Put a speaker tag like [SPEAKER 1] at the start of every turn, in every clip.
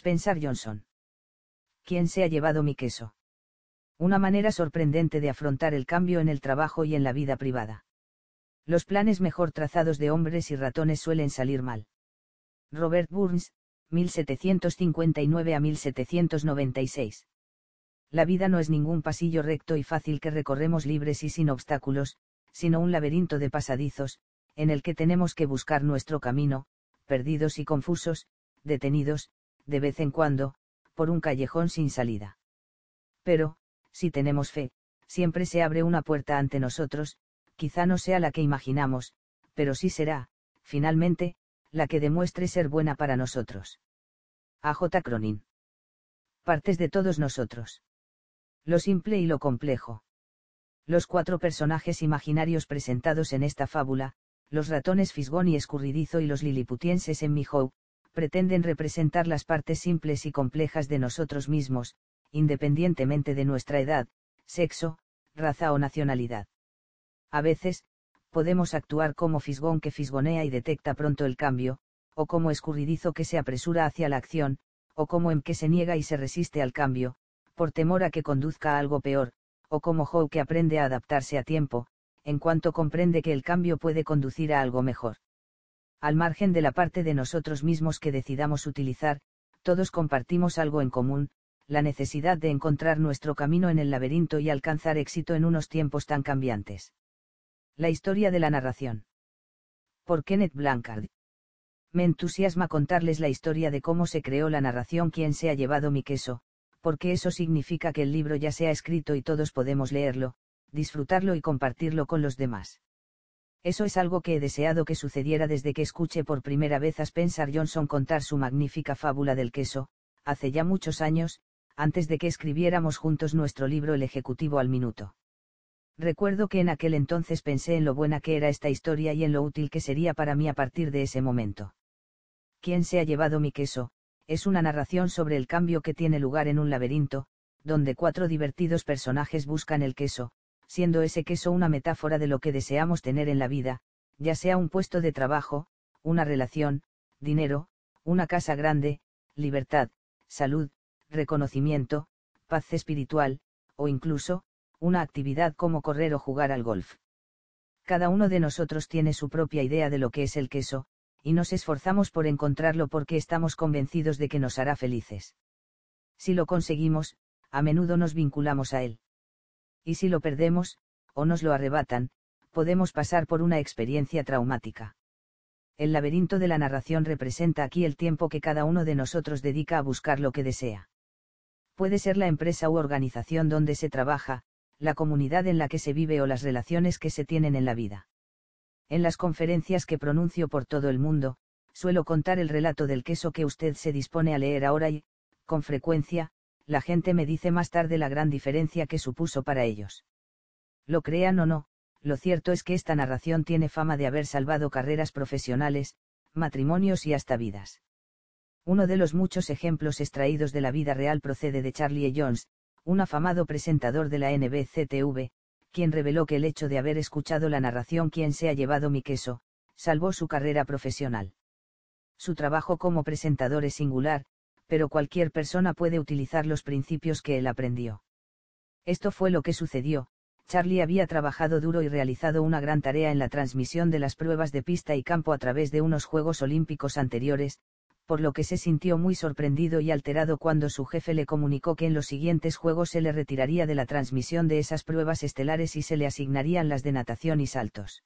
[SPEAKER 1] Spencer Johnson. ¿Quién se ha llevado mi queso? Una manera sorprendente de afrontar el cambio en el trabajo y en la vida privada. Los planes mejor trazados de hombres y ratones suelen salir mal. Robert Burns, 1759 a 1796. La vida no es ningún pasillo recto y fácil que recorremos libres y sin obstáculos, sino un laberinto de pasadizos, en el que tenemos que buscar nuestro camino, perdidos y confusos, detenidos, de vez en cuando, por un callejón sin salida. Pero, si tenemos fe, siempre se abre una puerta ante nosotros, quizá no sea la que imaginamos, pero sí será, finalmente, la que demuestre ser buena para nosotros. A. J. Cronin. Partes de todos nosotros. Lo simple y lo complejo. Los cuatro personajes imaginarios presentados en esta fábula, los ratones fisgón y escurridizo y los liliputienses en Mihow, pretenden representar las partes simples y complejas de nosotros mismos, independientemente de nuestra edad, sexo, raza o nacionalidad. A veces, podemos actuar como fisgón que fisgonea y detecta pronto el cambio, o como escurridizo que se apresura hacia la acción, o como en que se niega y se resiste al cambio, por temor a que conduzca a algo peor, o como Howe que aprende a adaptarse a tiempo, en cuanto comprende que el cambio puede conducir a algo mejor. Al margen de la parte de nosotros mismos que decidamos utilizar, todos compartimos algo en común, la necesidad de encontrar nuestro camino en el laberinto y alcanzar éxito en unos tiempos tan cambiantes. La historia de la narración. Por Kenneth Blancard. Me entusiasma contarles la historia de cómo se creó la narración Quién se ha llevado mi queso, porque eso significa que el libro ya se ha escrito y todos podemos leerlo, disfrutarlo y compartirlo con los demás. Eso es algo que he deseado que sucediera desde que escuché por primera vez a Spencer Johnson contar su magnífica fábula del queso, hace ya muchos años, antes de que escribiéramos juntos nuestro libro El Ejecutivo al Minuto. Recuerdo que en aquel entonces pensé en lo buena que era esta historia y en lo útil que sería para mí a partir de ese momento. ¿Quién se ha llevado mi queso? Es una narración sobre el cambio que tiene lugar en un laberinto, donde cuatro divertidos personajes buscan el queso, siendo ese queso una metáfora de lo que deseamos tener en la vida, ya sea un puesto de trabajo, una relación, dinero, una casa grande, libertad, salud, reconocimiento, paz espiritual, o incluso, una actividad como correr o jugar al golf. Cada uno de nosotros tiene su propia idea de lo que es el queso, y nos esforzamos por encontrarlo porque estamos convencidos de que nos hará felices. Si lo conseguimos, a menudo nos vinculamos a él y si lo perdemos, o nos lo arrebatan, podemos pasar por una experiencia traumática. El laberinto de la narración representa aquí el tiempo que cada uno de nosotros dedica a buscar lo que desea. Puede ser la empresa u organización donde se trabaja, la comunidad en la que se vive o las relaciones que se tienen en la vida. En las conferencias que pronuncio por todo el mundo, suelo contar el relato del queso que usted se dispone a leer ahora y, con frecuencia, la gente me dice más tarde la gran diferencia que supuso para ellos. Lo crean o no, lo cierto es que esta narración tiene fama de haber salvado carreras profesionales, matrimonios y hasta vidas. Uno de los muchos ejemplos extraídos de la vida real procede de Charlie e. Jones, un afamado presentador de la NBCTV, quien reveló que el hecho de haber escuchado la narración Quién se ha llevado mi queso, salvó su carrera profesional. Su trabajo como presentador es singular, pero cualquier persona puede utilizar los principios que él aprendió. Esto fue lo que sucedió, Charlie había trabajado duro y realizado una gran tarea en la transmisión de las pruebas de pista y campo a través de unos Juegos Olímpicos anteriores, por lo que se sintió muy sorprendido y alterado cuando su jefe le comunicó que en los siguientes Juegos se le retiraría de la transmisión de esas pruebas estelares y se le asignarían las de natación y saltos.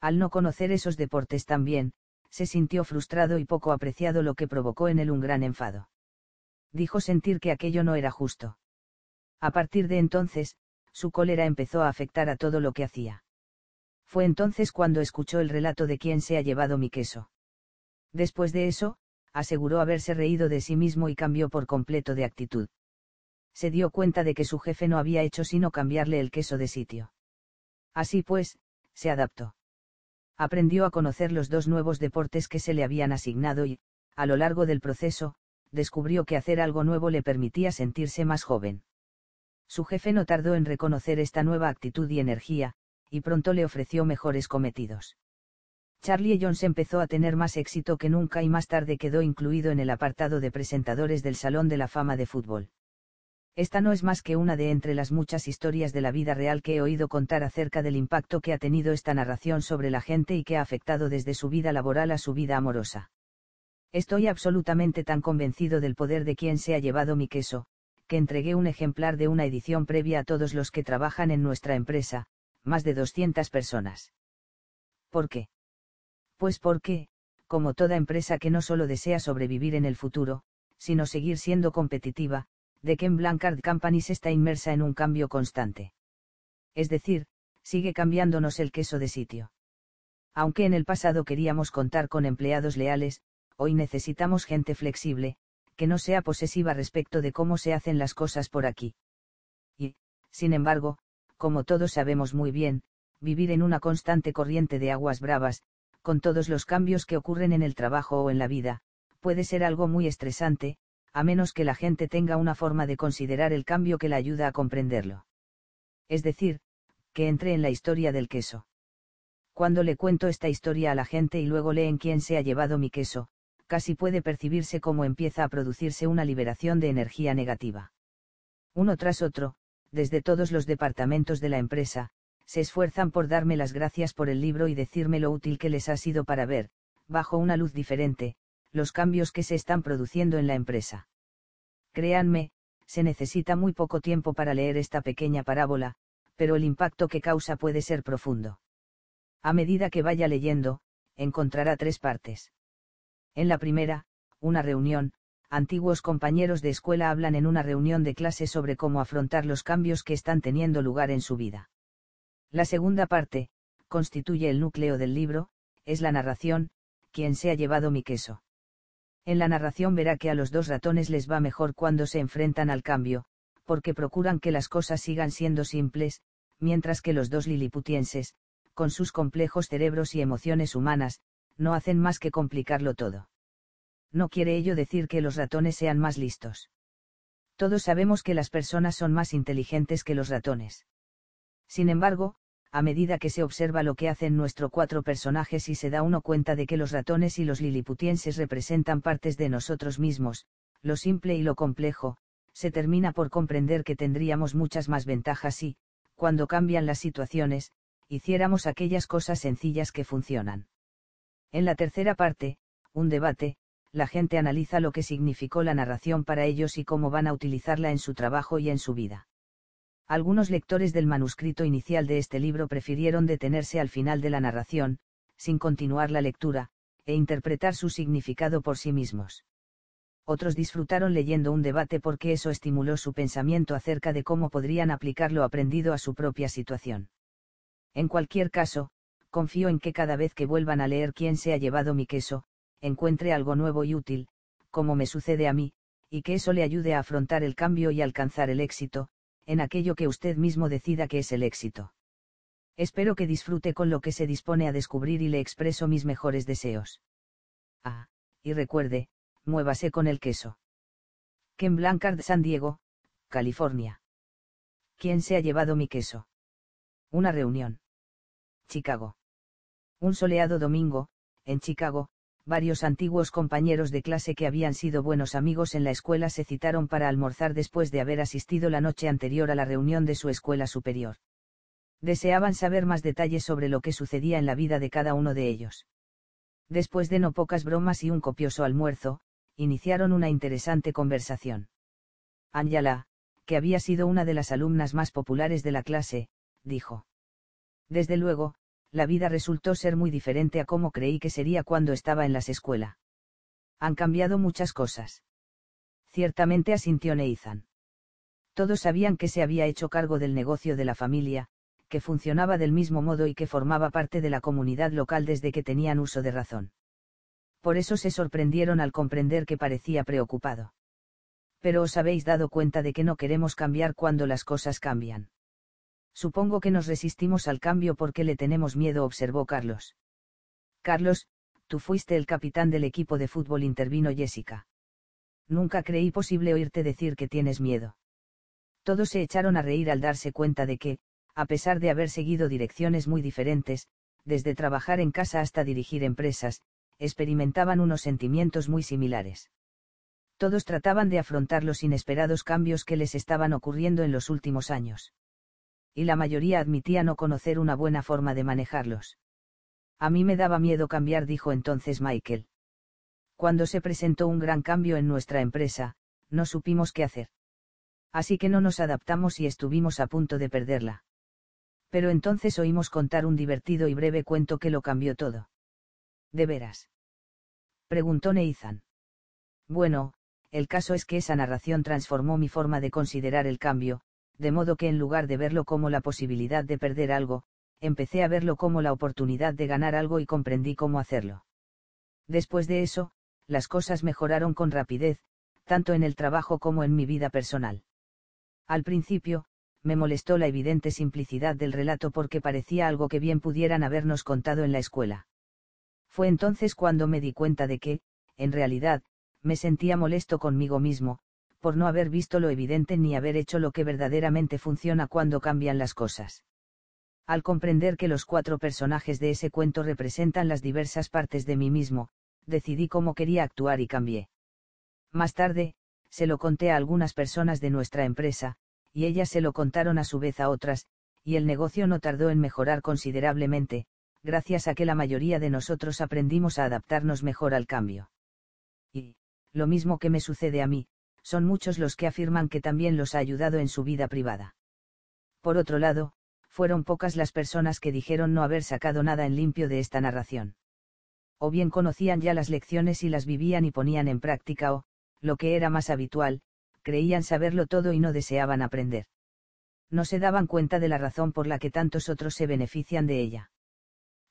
[SPEAKER 1] Al no conocer esos deportes tan bien, se sintió frustrado y poco apreciado lo que provocó en él un gran enfado. Dijo sentir que aquello no era justo. A partir de entonces, su cólera empezó a afectar a todo lo que hacía. Fue entonces cuando escuchó el relato de quién se ha llevado mi queso. Después de eso, aseguró haberse reído de sí mismo y cambió por completo de actitud. Se dio cuenta de que su jefe no había hecho sino cambiarle el queso de sitio. Así pues, se adaptó aprendió a conocer los dos nuevos deportes que se le habían asignado y, a lo largo del proceso, descubrió que hacer algo nuevo le permitía sentirse más joven. Su jefe no tardó en reconocer esta nueva actitud y energía, y pronto le ofreció mejores cometidos. Charlie Jones empezó a tener más éxito que nunca y más tarde quedó incluido en el apartado de presentadores del Salón de la Fama de Fútbol. Esta no es más que una de entre las muchas historias de la vida real que he oído contar acerca del impacto que ha tenido esta narración sobre la gente y que ha afectado desde su vida laboral a su vida amorosa. Estoy absolutamente tan convencido del poder de quien se ha llevado mi queso, que entregué un ejemplar de una edición previa a todos los que trabajan en nuestra empresa, más de 200 personas. ¿Por qué? Pues porque, como toda empresa que no solo desea sobrevivir en el futuro, sino seguir siendo competitiva, de Ken Blancard Companies está inmersa en un cambio constante. Es decir, sigue cambiándonos el queso de sitio. Aunque en el pasado queríamos contar con empleados leales, hoy necesitamos gente flexible, que no sea posesiva respecto de cómo se hacen las cosas por aquí. Y, sin embargo, como todos sabemos muy bien, vivir en una constante corriente de aguas bravas, con todos los cambios que ocurren en el trabajo o en la vida, puede ser algo muy estresante, a menos que la gente tenga una forma de considerar el cambio que la ayuda a comprenderlo. Es decir, que entre en la historia del queso. Cuando le cuento esta historia a la gente y luego leen quién se ha llevado mi queso, casi puede percibirse cómo empieza a producirse una liberación de energía negativa. Uno tras otro, desde todos los departamentos de la empresa, se esfuerzan por darme las gracias por el libro y decirme lo útil que les ha sido para ver, bajo una luz diferente, los cambios que se están produciendo en la empresa. Créanme, se necesita muy poco tiempo para leer esta pequeña parábola, pero el impacto que causa puede ser profundo. A medida que vaya leyendo, encontrará tres partes. En la primera, una reunión, antiguos compañeros de escuela hablan en una reunión de clase sobre cómo afrontar los cambios que están teniendo lugar en su vida. La segunda parte, constituye el núcleo del libro, es la narración, quien se ha llevado mi queso. En la narración verá que a los dos ratones les va mejor cuando se enfrentan al cambio, porque procuran que las cosas sigan siendo simples, mientras que los dos liliputienses, con sus complejos cerebros y emociones humanas, no hacen más que complicarlo todo. No quiere ello decir que los ratones sean más listos. Todos sabemos que las personas son más inteligentes que los ratones. Sin embargo, a medida que se observa lo que hacen nuestros cuatro personajes y se da uno cuenta de que los ratones y los liliputienses representan partes de nosotros mismos, lo simple y lo complejo, se termina por comprender que tendríamos muchas más ventajas si, cuando cambian las situaciones, hiciéramos aquellas cosas sencillas que funcionan. En la tercera parte, un debate, la gente analiza lo que significó la narración para ellos y cómo van a utilizarla en su trabajo y en su vida. Algunos lectores del manuscrito inicial de este libro prefirieron detenerse al final de la narración, sin continuar la lectura, e interpretar su significado por sí mismos. Otros disfrutaron leyendo un debate porque eso estimuló su pensamiento acerca de cómo podrían aplicar lo aprendido a su propia situación. En cualquier caso, confío en que cada vez que vuelvan a leer quién se ha llevado mi queso, encuentre algo nuevo y útil, como me sucede a mí, y que eso le ayude a afrontar el cambio y alcanzar el éxito, en aquello que usted mismo decida que es el éxito. Espero que disfrute con lo que se dispone a descubrir y le expreso mis mejores deseos. Ah, y recuerde, muévase con el queso. Ken Blancard, San Diego, California. ¿Quién se ha llevado mi queso? Una reunión. Chicago. Un soleado domingo, en Chicago, varios antiguos compañeros de clase que habían sido buenos amigos en la escuela se citaron para almorzar después de haber asistido la noche anterior a la reunión de su escuela superior. Deseaban saber más detalles sobre lo que sucedía en la vida de cada uno de ellos. Después de no pocas bromas y un copioso almuerzo, iniciaron una interesante conversación. Angela, que había sido una de las alumnas más populares de la clase, dijo. Desde luego, la vida resultó ser muy diferente a como creí que sería cuando estaba en las escuelas. Han cambiado muchas cosas. Ciertamente asintió Neizan. Todos sabían que se había hecho cargo del negocio de la familia, que funcionaba del mismo modo y que formaba parte de la comunidad local desde que tenían uso de razón. Por eso se sorprendieron al comprender que parecía preocupado. Pero os habéis dado cuenta de que no queremos cambiar cuando las cosas cambian. Supongo que nos resistimos al cambio porque le tenemos miedo, observó Carlos. Carlos, tú fuiste el capitán del equipo de fútbol, intervino Jessica. Nunca creí posible oírte decir que tienes miedo. Todos se echaron a reír al darse cuenta de que, a pesar de haber seguido direcciones muy diferentes, desde trabajar en casa hasta dirigir empresas, experimentaban unos sentimientos muy similares. Todos trataban de afrontar los inesperados cambios que les estaban ocurriendo en los últimos años. Y la mayoría admitía no conocer una buena forma de manejarlos. A mí me daba miedo cambiar, dijo entonces Michael. Cuando se presentó un gran cambio en nuestra empresa, no supimos qué hacer. Así que no nos adaptamos y estuvimos a punto de perderla. Pero entonces oímos contar un divertido y breve cuento que lo cambió todo. ¿De veras? Preguntó Neizan. Bueno, el caso es que esa narración transformó mi forma de considerar el cambio, de modo que en lugar de verlo como la posibilidad de perder algo, empecé a verlo como la oportunidad de ganar algo y comprendí cómo hacerlo. Después de eso, las cosas mejoraron con rapidez, tanto en el trabajo como en mi vida personal. Al principio, me molestó la evidente simplicidad del relato porque parecía algo que bien pudieran habernos contado en la escuela. Fue entonces cuando me di cuenta de que, en realidad, me sentía molesto conmigo mismo, por no haber visto lo evidente ni haber hecho lo que verdaderamente funciona cuando cambian las cosas. Al comprender que los cuatro personajes de ese cuento representan las diversas partes de mí mismo, decidí cómo quería actuar y cambié. Más tarde, se lo conté a algunas personas de nuestra empresa, y ellas se lo contaron a su vez a otras, y el negocio no tardó en mejorar considerablemente, gracias a que la mayoría de nosotros aprendimos a adaptarnos mejor al cambio. Y, lo mismo que me sucede a mí, son muchos los que afirman que también los ha ayudado en su vida privada. Por otro lado, fueron pocas las personas que dijeron no haber sacado nada en limpio de esta narración. O bien conocían ya las lecciones y las vivían y ponían en práctica o, lo que era más habitual, creían saberlo todo y no deseaban aprender. No se daban cuenta de la razón por la que tantos otros se benefician de ella.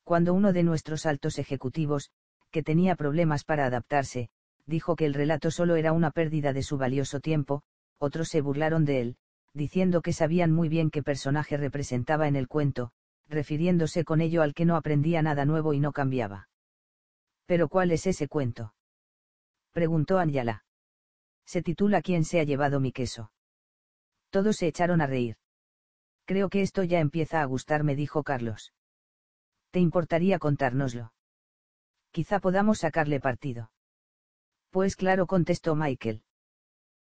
[SPEAKER 1] Cuando uno de nuestros altos ejecutivos, que tenía problemas para adaptarse, dijo que el relato solo era una pérdida de su valioso tiempo, otros se burlaron de él, diciendo que sabían muy bien qué personaje representaba en el cuento, refiriéndose con ello al que no aprendía nada nuevo y no cambiaba. ¿Pero cuál es ese cuento? preguntó Anjala. Se titula ¿Quién se ha llevado mi queso? Todos se echaron a reír. Creo que esto ya empieza a gustarme, dijo Carlos. ¿Te importaría contárnoslo? Quizá podamos sacarle partido. Pues claro, contestó Michael.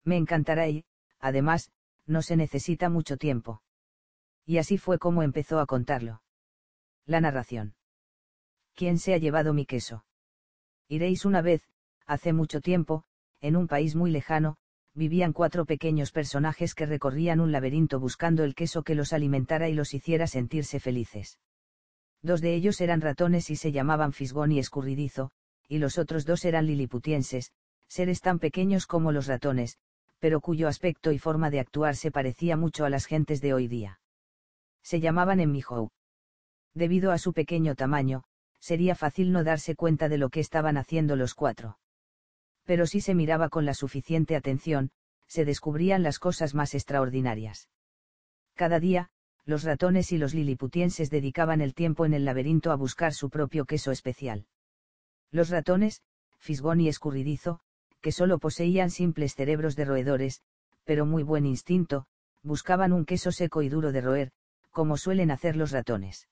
[SPEAKER 1] Me encantará y, además, no se necesita mucho tiempo. Y así fue como empezó a contarlo. La narración. ¿Quién se ha llevado mi queso? Iréis una vez, hace mucho tiempo, en un país muy lejano, vivían cuatro pequeños personajes que recorrían un laberinto buscando el queso que los alimentara y los hiciera sentirse felices. Dos de ellos eran ratones y se llamaban Fisgón y Escurridizo, y los otros dos eran liliputienses, seres tan pequeños como los ratones, pero cuyo aspecto y forma de actuar se parecía mucho a las gentes de hoy día. Se llamaban Emmihou. Debido a su pequeño tamaño, sería fácil no darse cuenta de lo que estaban haciendo los cuatro. Pero si se miraba con la suficiente atención, se descubrían las cosas más extraordinarias. Cada día, los ratones y los liliputienses dedicaban el tiempo en el laberinto a buscar su propio queso especial. Los ratones, fisgón y escurridizo, que solo poseían simples cerebros de roedores, pero muy buen instinto, buscaban un queso seco y duro de roer, como suelen hacer los ratones.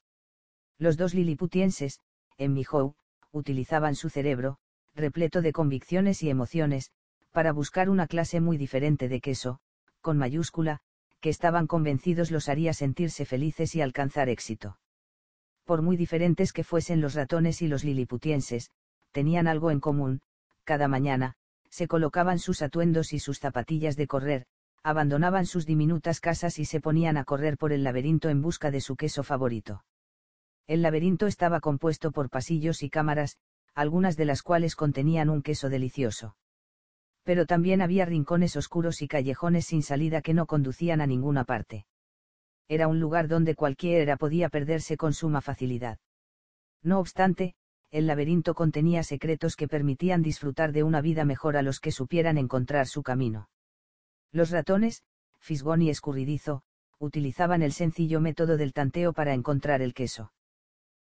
[SPEAKER 1] Los dos liliputienses, en Mijou, utilizaban su cerebro, repleto de convicciones y emociones, para buscar una clase muy diferente de queso, con mayúscula, que estaban convencidos los haría sentirse felices y alcanzar éxito. Por muy diferentes que fuesen los ratones y los liliputienses, tenían algo en común, cada mañana, se colocaban sus atuendos y sus zapatillas de correr, abandonaban sus diminutas casas y se ponían a correr por el laberinto en busca de su queso favorito. El laberinto estaba compuesto por pasillos y cámaras, algunas de las cuales contenían un queso delicioso. Pero también había rincones oscuros y callejones sin salida que no conducían a ninguna parte. Era un lugar donde cualquiera podía perderse con suma facilidad. No obstante, el laberinto contenía secretos que permitían disfrutar de una vida mejor a los que supieran encontrar su camino. Los ratones, fisgón y escurridizo, utilizaban el sencillo método del tanteo para encontrar el queso.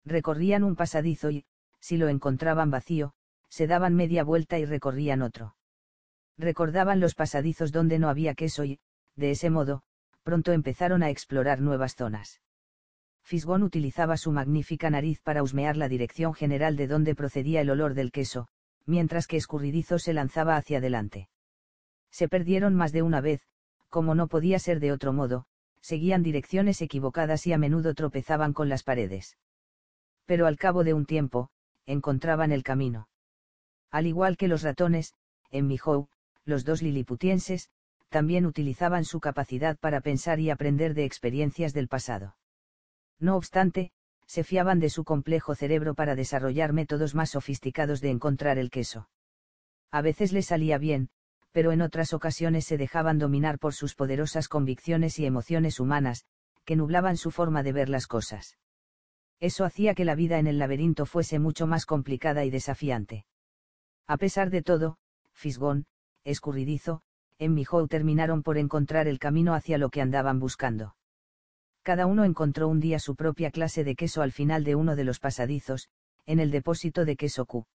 [SPEAKER 1] Recorrían un pasadizo y, si lo encontraban vacío, se daban media vuelta y recorrían otro. Recordaban los pasadizos donde no había queso y, de ese modo, pronto empezaron a explorar nuevas zonas. Fisgón utilizaba su magnífica nariz para husmear la dirección general de donde procedía el olor del queso, mientras que Escurridizo se lanzaba hacia adelante. Se perdieron más de una vez, como no podía ser de otro modo, seguían direcciones equivocadas y a menudo tropezaban con las paredes. Pero al cabo de un tiempo, encontraban el camino. Al igual que los ratones, en Mijou, los dos liliputienses, también utilizaban su capacidad para pensar y aprender de experiencias del pasado. No obstante, se fiaban de su complejo cerebro para desarrollar métodos más sofisticados de encontrar el queso. A veces les salía bien, pero en otras ocasiones se dejaban dominar por sus poderosas convicciones y emociones humanas, que nublaban su forma de ver las cosas. Eso hacía que la vida en el laberinto fuese mucho más complicada y desafiante. A pesar de todo, Fisgón, escurridizo, en Mijou terminaron por encontrar el camino hacia lo que andaban buscando. Cada uno encontró un día su propia clase de queso al final de uno de los pasadizos, en el depósito de queso Q.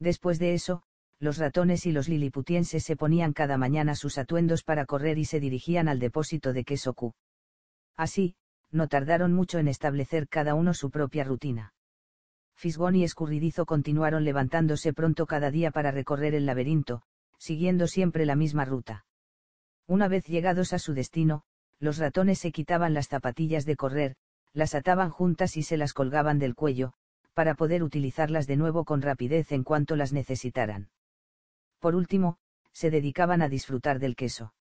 [SPEAKER 1] Después de eso, los ratones y los liliputienses se ponían cada mañana sus atuendos para correr y se dirigían al depósito de queso Q. Así, no tardaron mucho en establecer cada uno su propia rutina. Fisgón y Escurridizo continuaron levantándose pronto cada día para recorrer el laberinto, siguiendo siempre la misma ruta. Una vez llegados a su destino, los ratones se quitaban las zapatillas de correr, las ataban juntas y se las colgaban del cuello, para poder utilizarlas de nuevo con rapidez en cuanto las necesitaran. Por último, se dedicaban a disfrutar del queso.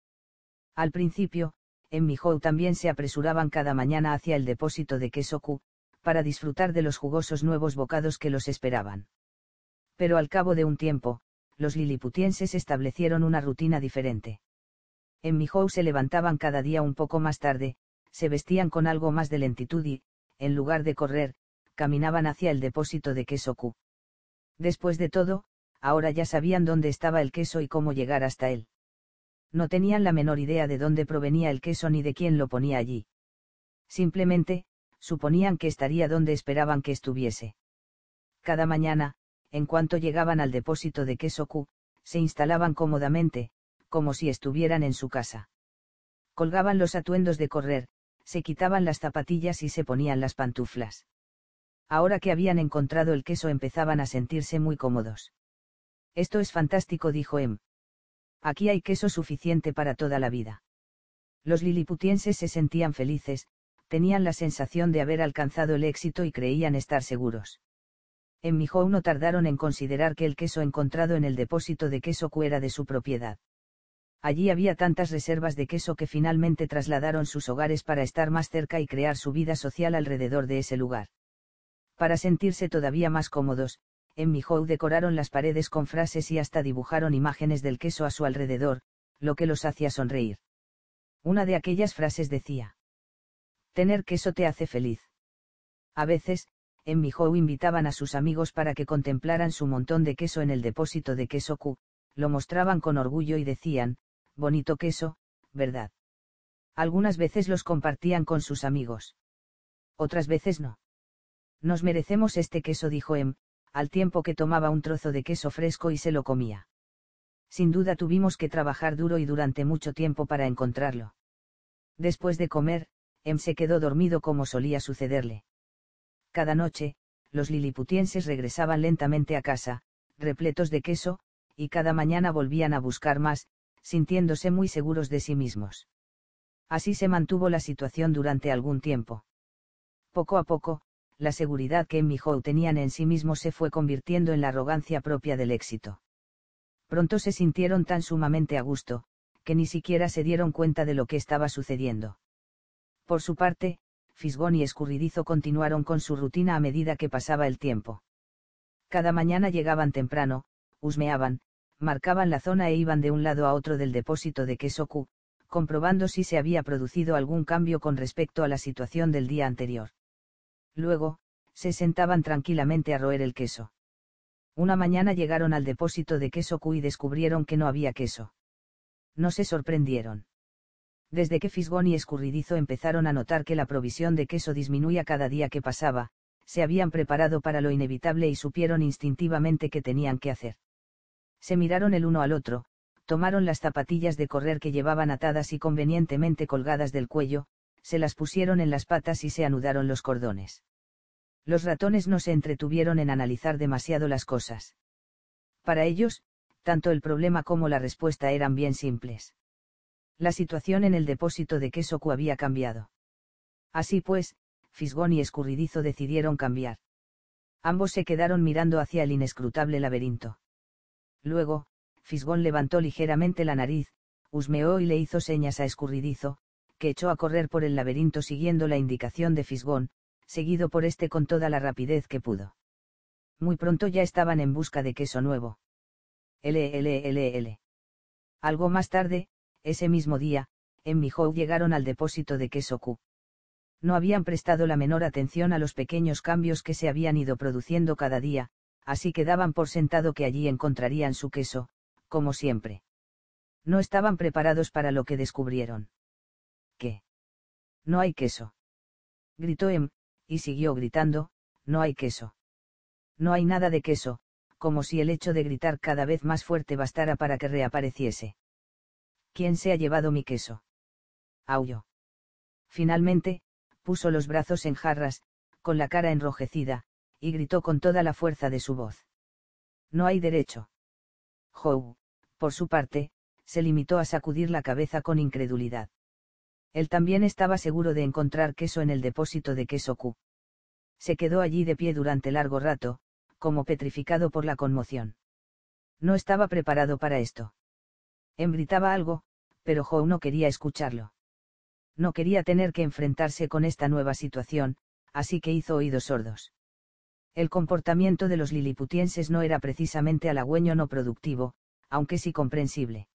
[SPEAKER 1] Al principio, en Mijou también se apresuraban cada mañana hacia el depósito de queso Q, para disfrutar de los jugosos nuevos bocados que los esperaban. Pero al cabo de un tiempo, los liliputienses establecieron una rutina diferente. En Mijou se levantaban cada día un poco más tarde, se vestían con algo más de lentitud y, en lugar de correr, caminaban hacia el depósito de queso Q. Después de todo, ahora ya sabían dónde estaba el queso y cómo llegar hasta él. No tenían la menor idea de dónde provenía el queso ni de quién lo ponía allí. Simplemente, suponían que estaría donde esperaban que estuviese. Cada mañana, en cuanto llegaban al depósito de queso Q, se instalaban cómodamente, como si estuvieran en su casa. Colgaban los atuendos de correr, se quitaban las zapatillas y se ponían las pantuflas. Ahora que habían encontrado el queso empezaban a sentirse muy cómodos. Esto es fantástico, dijo Em. Aquí hay queso suficiente para toda la vida. Los liliputienses se sentían felices, tenían la sensación de haber alcanzado el éxito y creían estar seguros. En Mijou no tardaron en considerar que el queso encontrado en el depósito de queso Q era de su propiedad. Allí había tantas reservas de queso que finalmente trasladaron sus hogares para estar más cerca y crear su vida social alrededor de ese lugar. Para sentirse todavía más cómodos, en Mijou decoraron las paredes con frases y hasta dibujaron imágenes del queso a su alrededor, lo que los hacía sonreír. Una de aquellas frases decía. Tener queso te hace feliz. A veces, en Mijou invitaban a sus amigos para que contemplaran su montón de queso en el depósito de queso Q, lo mostraban con orgullo y decían, bonito queso, ¿verdad? Algunas veces los compartían con sus amigos. Otras veces no. Nos merecemos este queso, dijo Em, al tiempo que tomaba un trozo de queso fresco y se lo comía. Sin duda tuvimos que trabajar duro y durante mucho tiempo para encontrarlo. Después de comer, Em se quedó dormido como solía sucederle. Cada noche, los liliputienses regresaban lentamente a casa, repletos de queso, y cada mañana volvían a buscar más, sintiéndose muy seguros de sí mismos. Así se mantuvo la situación durante algún tiempo. Poco a poco, la seguridad que en Mijou tenían en sí mismos se fue convirtiendo en la arrogancia propia del éxito. Pronto se sintieron tan sumamente a gusto, que ni siquiera se dieron cuenta de lo que estaba sucediendo. Por su parte, Fisgón y Escurridizo continuaron con su rutina a medida que pasaba el tiempo. Cada mañana llegaban temprano, husmeaban, marcaban la zona e iban de un lado a otro del depósito de Q, comprobando si se había producido algún cambio con respecto a la situación del día anterior. Luego, se sentaban tranquilamente a roer el queso. Una mañana llegaron al depósito de queso Q y descubrieron que no había queso. No se sorprendieron. Desde que Fisgón y Escurridizo empezaron a notar que la provisión de queso disminuía cada día que pasaba, se habían preparado para lo inevitable y supieron instintivamente qué tenían que hacer. Se miraron el uno al otro, tomaron las zapatillas de correr que llevaban atadas y convenientemente colgadas del cuello, se las pusieron en las patas y se anudaron los cordones. Los ratones no se entretuvieron en analizar demasiado las cosas. Para ellos, tanto el problema como la respuesta eran bien simples. La situación en el depósito de queso había cambiado. Así pues, Fisgón y Escurridizo decidieron cambiar. Ambos se quedaron mirando hacia el inescrutable laberinto. Luego, Fisgón levantó ligeramente la nariz, husmeó y le hizo señas a Escurridizo, que echó a correr por el laberinto siguiendo la indicación de Fisgón, seguido por este con toda la rapidez que pudo. Muy pronto ya estaban en busca de queso nuevo. LLLL. Algo más tarde, ese mismo día, en Mijou llegaron al depósito de queso Q. No habían prestado la menor atención a los pequeños cambios que se habían ido produciendo cada día, así que daban por sentado que allí encontrarían su queso, como siempre. No estaban preparados para lo que descubrieron. ¿Qué? No hay queso. Gritó Em, y siguió gritando, no hay queso. No hay nada de queso, como si el hecho de gritar cada vez más fuerte bastara para que reapareciese. ¿Quién se ha llevado mi queso? Aulló. Finalmente, puso los brazos en jarras, con la cara enrojecida, y gritó con toda la fuerza de su voz. No hay derecho. Joe, por su parte, se limitó a sacudir la cabeza con incredulidad. Él también estaba seguro de encontrar queso en el depósito de queso Q. Se quedó allí de pie durante largo rato, como petrificado por la conmoción. No estaba preparado para esto. Em gritaba algo, pero Joe no quería escucharlo. No quería tener que enfrentarse con esta nueva situación, así que hizo oídos sordos. El comportamiento de los liliputienses no era precisamente halagüeño no productivo, aunque sí comprensible.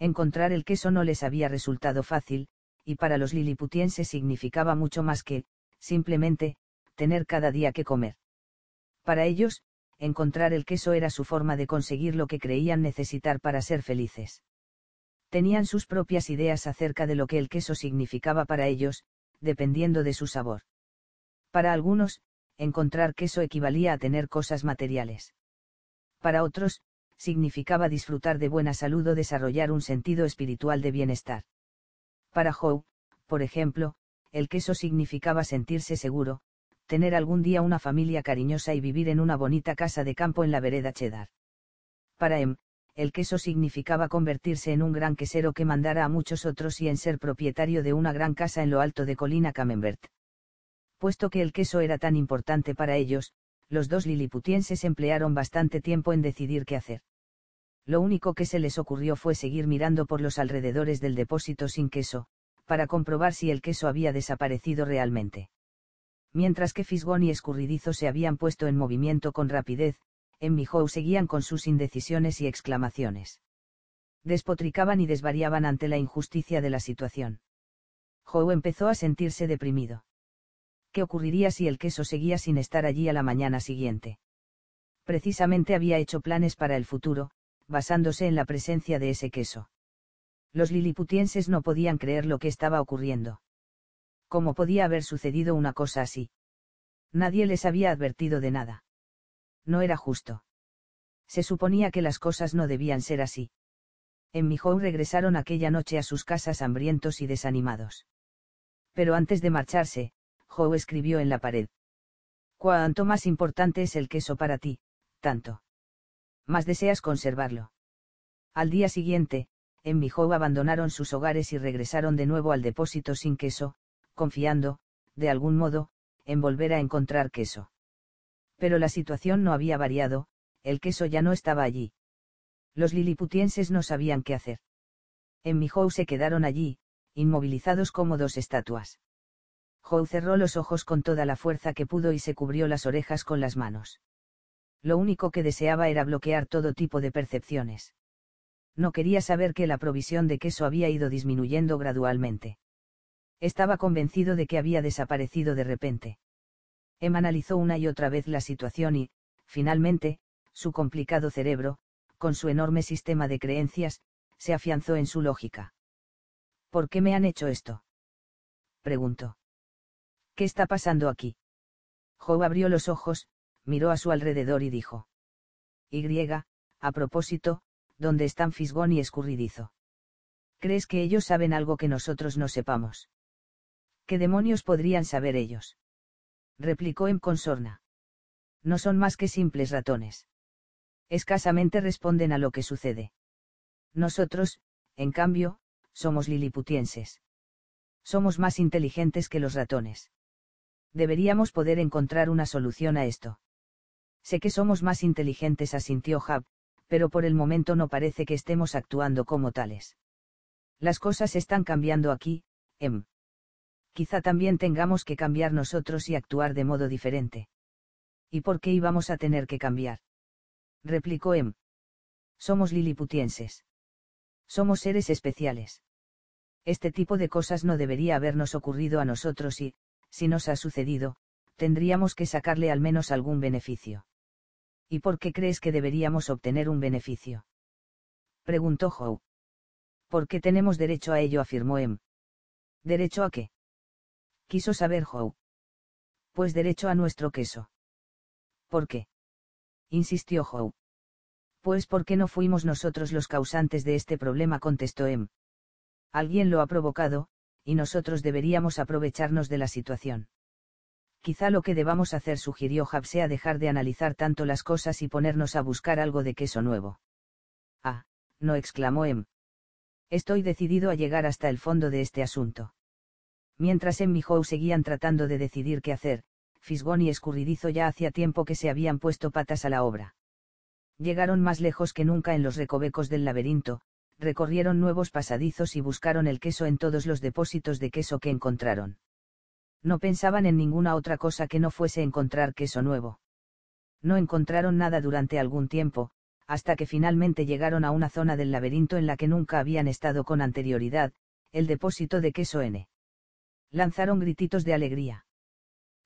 [SPEAKER 1] Encontrar el queso no les había resultado fácil, y para los liliputienses significaba mucho más que, simplemente, tener cada día que comer. Para ellos, encontrar el queso era su forma de conseguir lo que creían necesitar para ser felices. Tenían sus propias ideas acerca de lo que el queso significaba para ellos, dependiendo de su sabor. Para algunos, encontrar queso equivalía a tener cosas materiales. Para otros, significaba disfrutar de buena salud o desarrollar un sentido espiritual de bienestar. Para Howe, por ejemplo, el queso significaba sentirse seguro, tener algún día una familia cariñosa y vivir en una bonita casa de campo en la vereda Cheddar. Para Em, el queso significaba convertirse en un gran quesero que mandara a muchos otros y en ser propietario de una gran casa en lo alto de Colina Camembert. Puesto que el queso era tan importante para ellos, los dos liliputienses emplearon bastante tiempo en decidir qué hacer lo único que se les ocurrió fue seguir mirando por los alrededores del depósito sin queso, para comprobar si el queso había desaparecido realmente. Mientras que Fisgón y Escurridizo se habían puesto en movimiento con rapidez, en Mijou seguían con sus indecisiones y exclamaciones. Despotricaban y desvariaban ante la injusticia de la situación. Joe empezó a sentirse deprimido. ¿Qué ocurriría si el queso seguía sin estar allí a la mañana siguiente? Precisamente había hecho planes para el futuro, basándose en la presencia de ese queso. Los liliputienses no podían creer lo que estaba ocurriendo. ¿Cómo podía haber sucedido una cosa así? Nadie les había advertido de nada. No era justo. Se suponía que las cosas no debían ser así. En Mijou regresaron aquella noche a sus casas hambrientos y desanimados. Pero antes de marcharse, Joe escribió en la pared. Cuanto más importante es el queso para ti, tanto más deseas conservarlo. Al día siguiente, en Mijou abandonaron sus hogares y regresaron de nuevo al depósito sin queso, confiando, de algún modo, en volver a encontrar queso. Pero la situación no había variado, el queso ya no estaba allí. Los liliputienses no sabían qué hacer. En Mijou se quedaron allí, inmovilizados como dos estatuas. Joe cerró los ojos con toda la fuerza que pudo y se cubrió las orejas con las manos lo único que deseaba era bloquear todo tipo de percepciones. No quería saber que la provisión de queso había ido disminuyendo gradualmente. Estaba convencido de que había desaparecido de repente. Em analizó una y otra vez la situación y, finalmente, su complicado cerebro, con su enorme sistema de creencias, se afianzó en su lógica. ¿Por qué me han hecho esto? preguntó. ¿Qué está pasando aquí? Joe abrió los ojos, miró a su alrededor y dijo. Y, a propósito, ¿dónde están Fisgón y Escurridizo? ¿Crees que ellos saben algo que nosotros no sepamos? ¿Qué demonios podrían saber ellos? replicó Em con sorna. No son más que simples ratones. Escasamente responden a lo que sucede. Nosotros, en cambio, somos liliputienses. Somos más inteligentes que los ratones. Deberíamos poder encontrar una solución a esto. Sé que somos más inteligentes, asintió Hab, pero por el momento no parece que estemos actuando como tales. Las cosas están cambiando aquí, Em. Quizá también tengamos que cambiar nosotros y actuar de modo diferente. ¿Y por qué íbamos a tener que cambiar? replicó Em. Somos liliputienses. Somos seres especiales. Este tipo de cosas no debería habernos ocurrido a nosotros y, si nos ha sucedido, tendríamos que sacarle al menos algún beneficio. ¿Y por qué crees que deberíamos obtener un beneficio? Preguntó Howe. qué tenemos derecho a ello, afirmó Em. ¿Derecho a qué? Quiso saber Howe. Pues derecho a nuestro queso. ¿Por qué? insistió Howe. Pues porque no fuimos nosotros los causantes de este problema, contestó Em. Alguien lo ha provocado, y nosotros deberíamos aprovecharnos de la situación. Quizá lo que debamos hacer, sugirió Hab, sea dejar de analizar tanto las cosas y ponernos a buscar algo de queso nuevo. Ah, no exclamó Em. Estoy decidido a llegar hasta el fondo de este asunto. Mientras Em y Howe seguían tratando de decidir qué hacer, Fisgón y Escurridizo ya hacía tiempo que se habían puesto patas a la obra. Llegaron más lejos que nunca en los recovecos del laberinto, recorrieron nuevos pasadizos y buscaron el queso en todos los depósitos de queso que encontraron. No pensaban en ninguna otra cosa que no fuese encontrar queso nuevo. No encontraron nada durante algún tiempo, hasta que finalmente llegaron a una zona del laberinto en la que nunca habían estado con anterioridad, el depósito de queso N. Lanzaron grititos de alegría.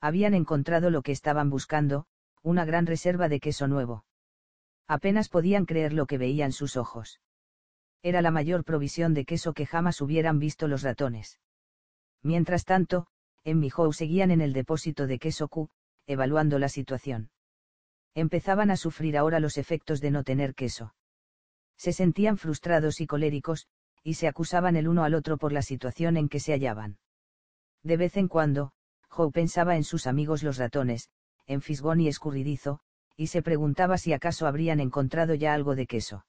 [SPEAKER 1] Habían encontrado lo que estaban buscando, una gran reserva de queso nuevo. Apenas podían creer lo que veían sus ojos. Era la mayor provisión de queso que jamás hubieran visto los ratones. Mientras tanto, en Mijou seguían en el depósito de queso Q, evaluando la situación. Empezaban a sufrir ahora los efectos de no tener queso. Se sentían frustrados y coléricos, y se acusaban el uno al otro por la situación en que se hallaban. De vez en cuando, Joe pensaba en sus amigos los ratones, en Fisgón y Escurridizo, y se preguntaba si acaso habrían encontrado ya algo de queso.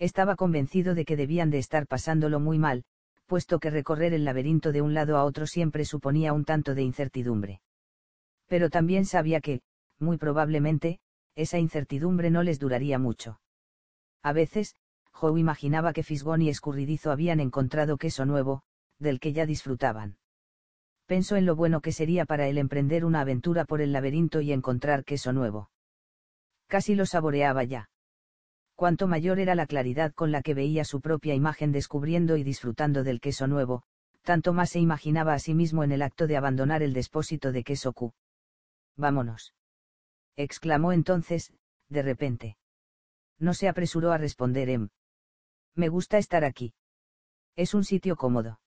[SPEAKER 1] Estaba convencido de que debían de estar pasándolo muy mal, puesto que recorrer el laberinto de un lado a otro siempre suponía un tanto de incertidumbre. Pero también sabía que, muy probablemente, esa incertidumbre no les duraría mucho. A veces, Joe imaginaba que Fisgón y Escurridizo habían encontrado queso nuevo, del que ya disfrutaban. Pensó en lo bueno que sería para él emprender una aventura por el laberinto y encontrar queso nuevo. Casi lo saboreaba ya cuanto mayor era la claridad con la que veía su propia imagen descubriendo y disfrutando del queso nuevo, tanto más se imaginaba a sí mismo en el acto de abandonar el depósito de queso Q. Vámonos. exclamó entonces, de repente. No se apresuró a responder Em. Me gusta estar aquí. Es un sitio cómodo.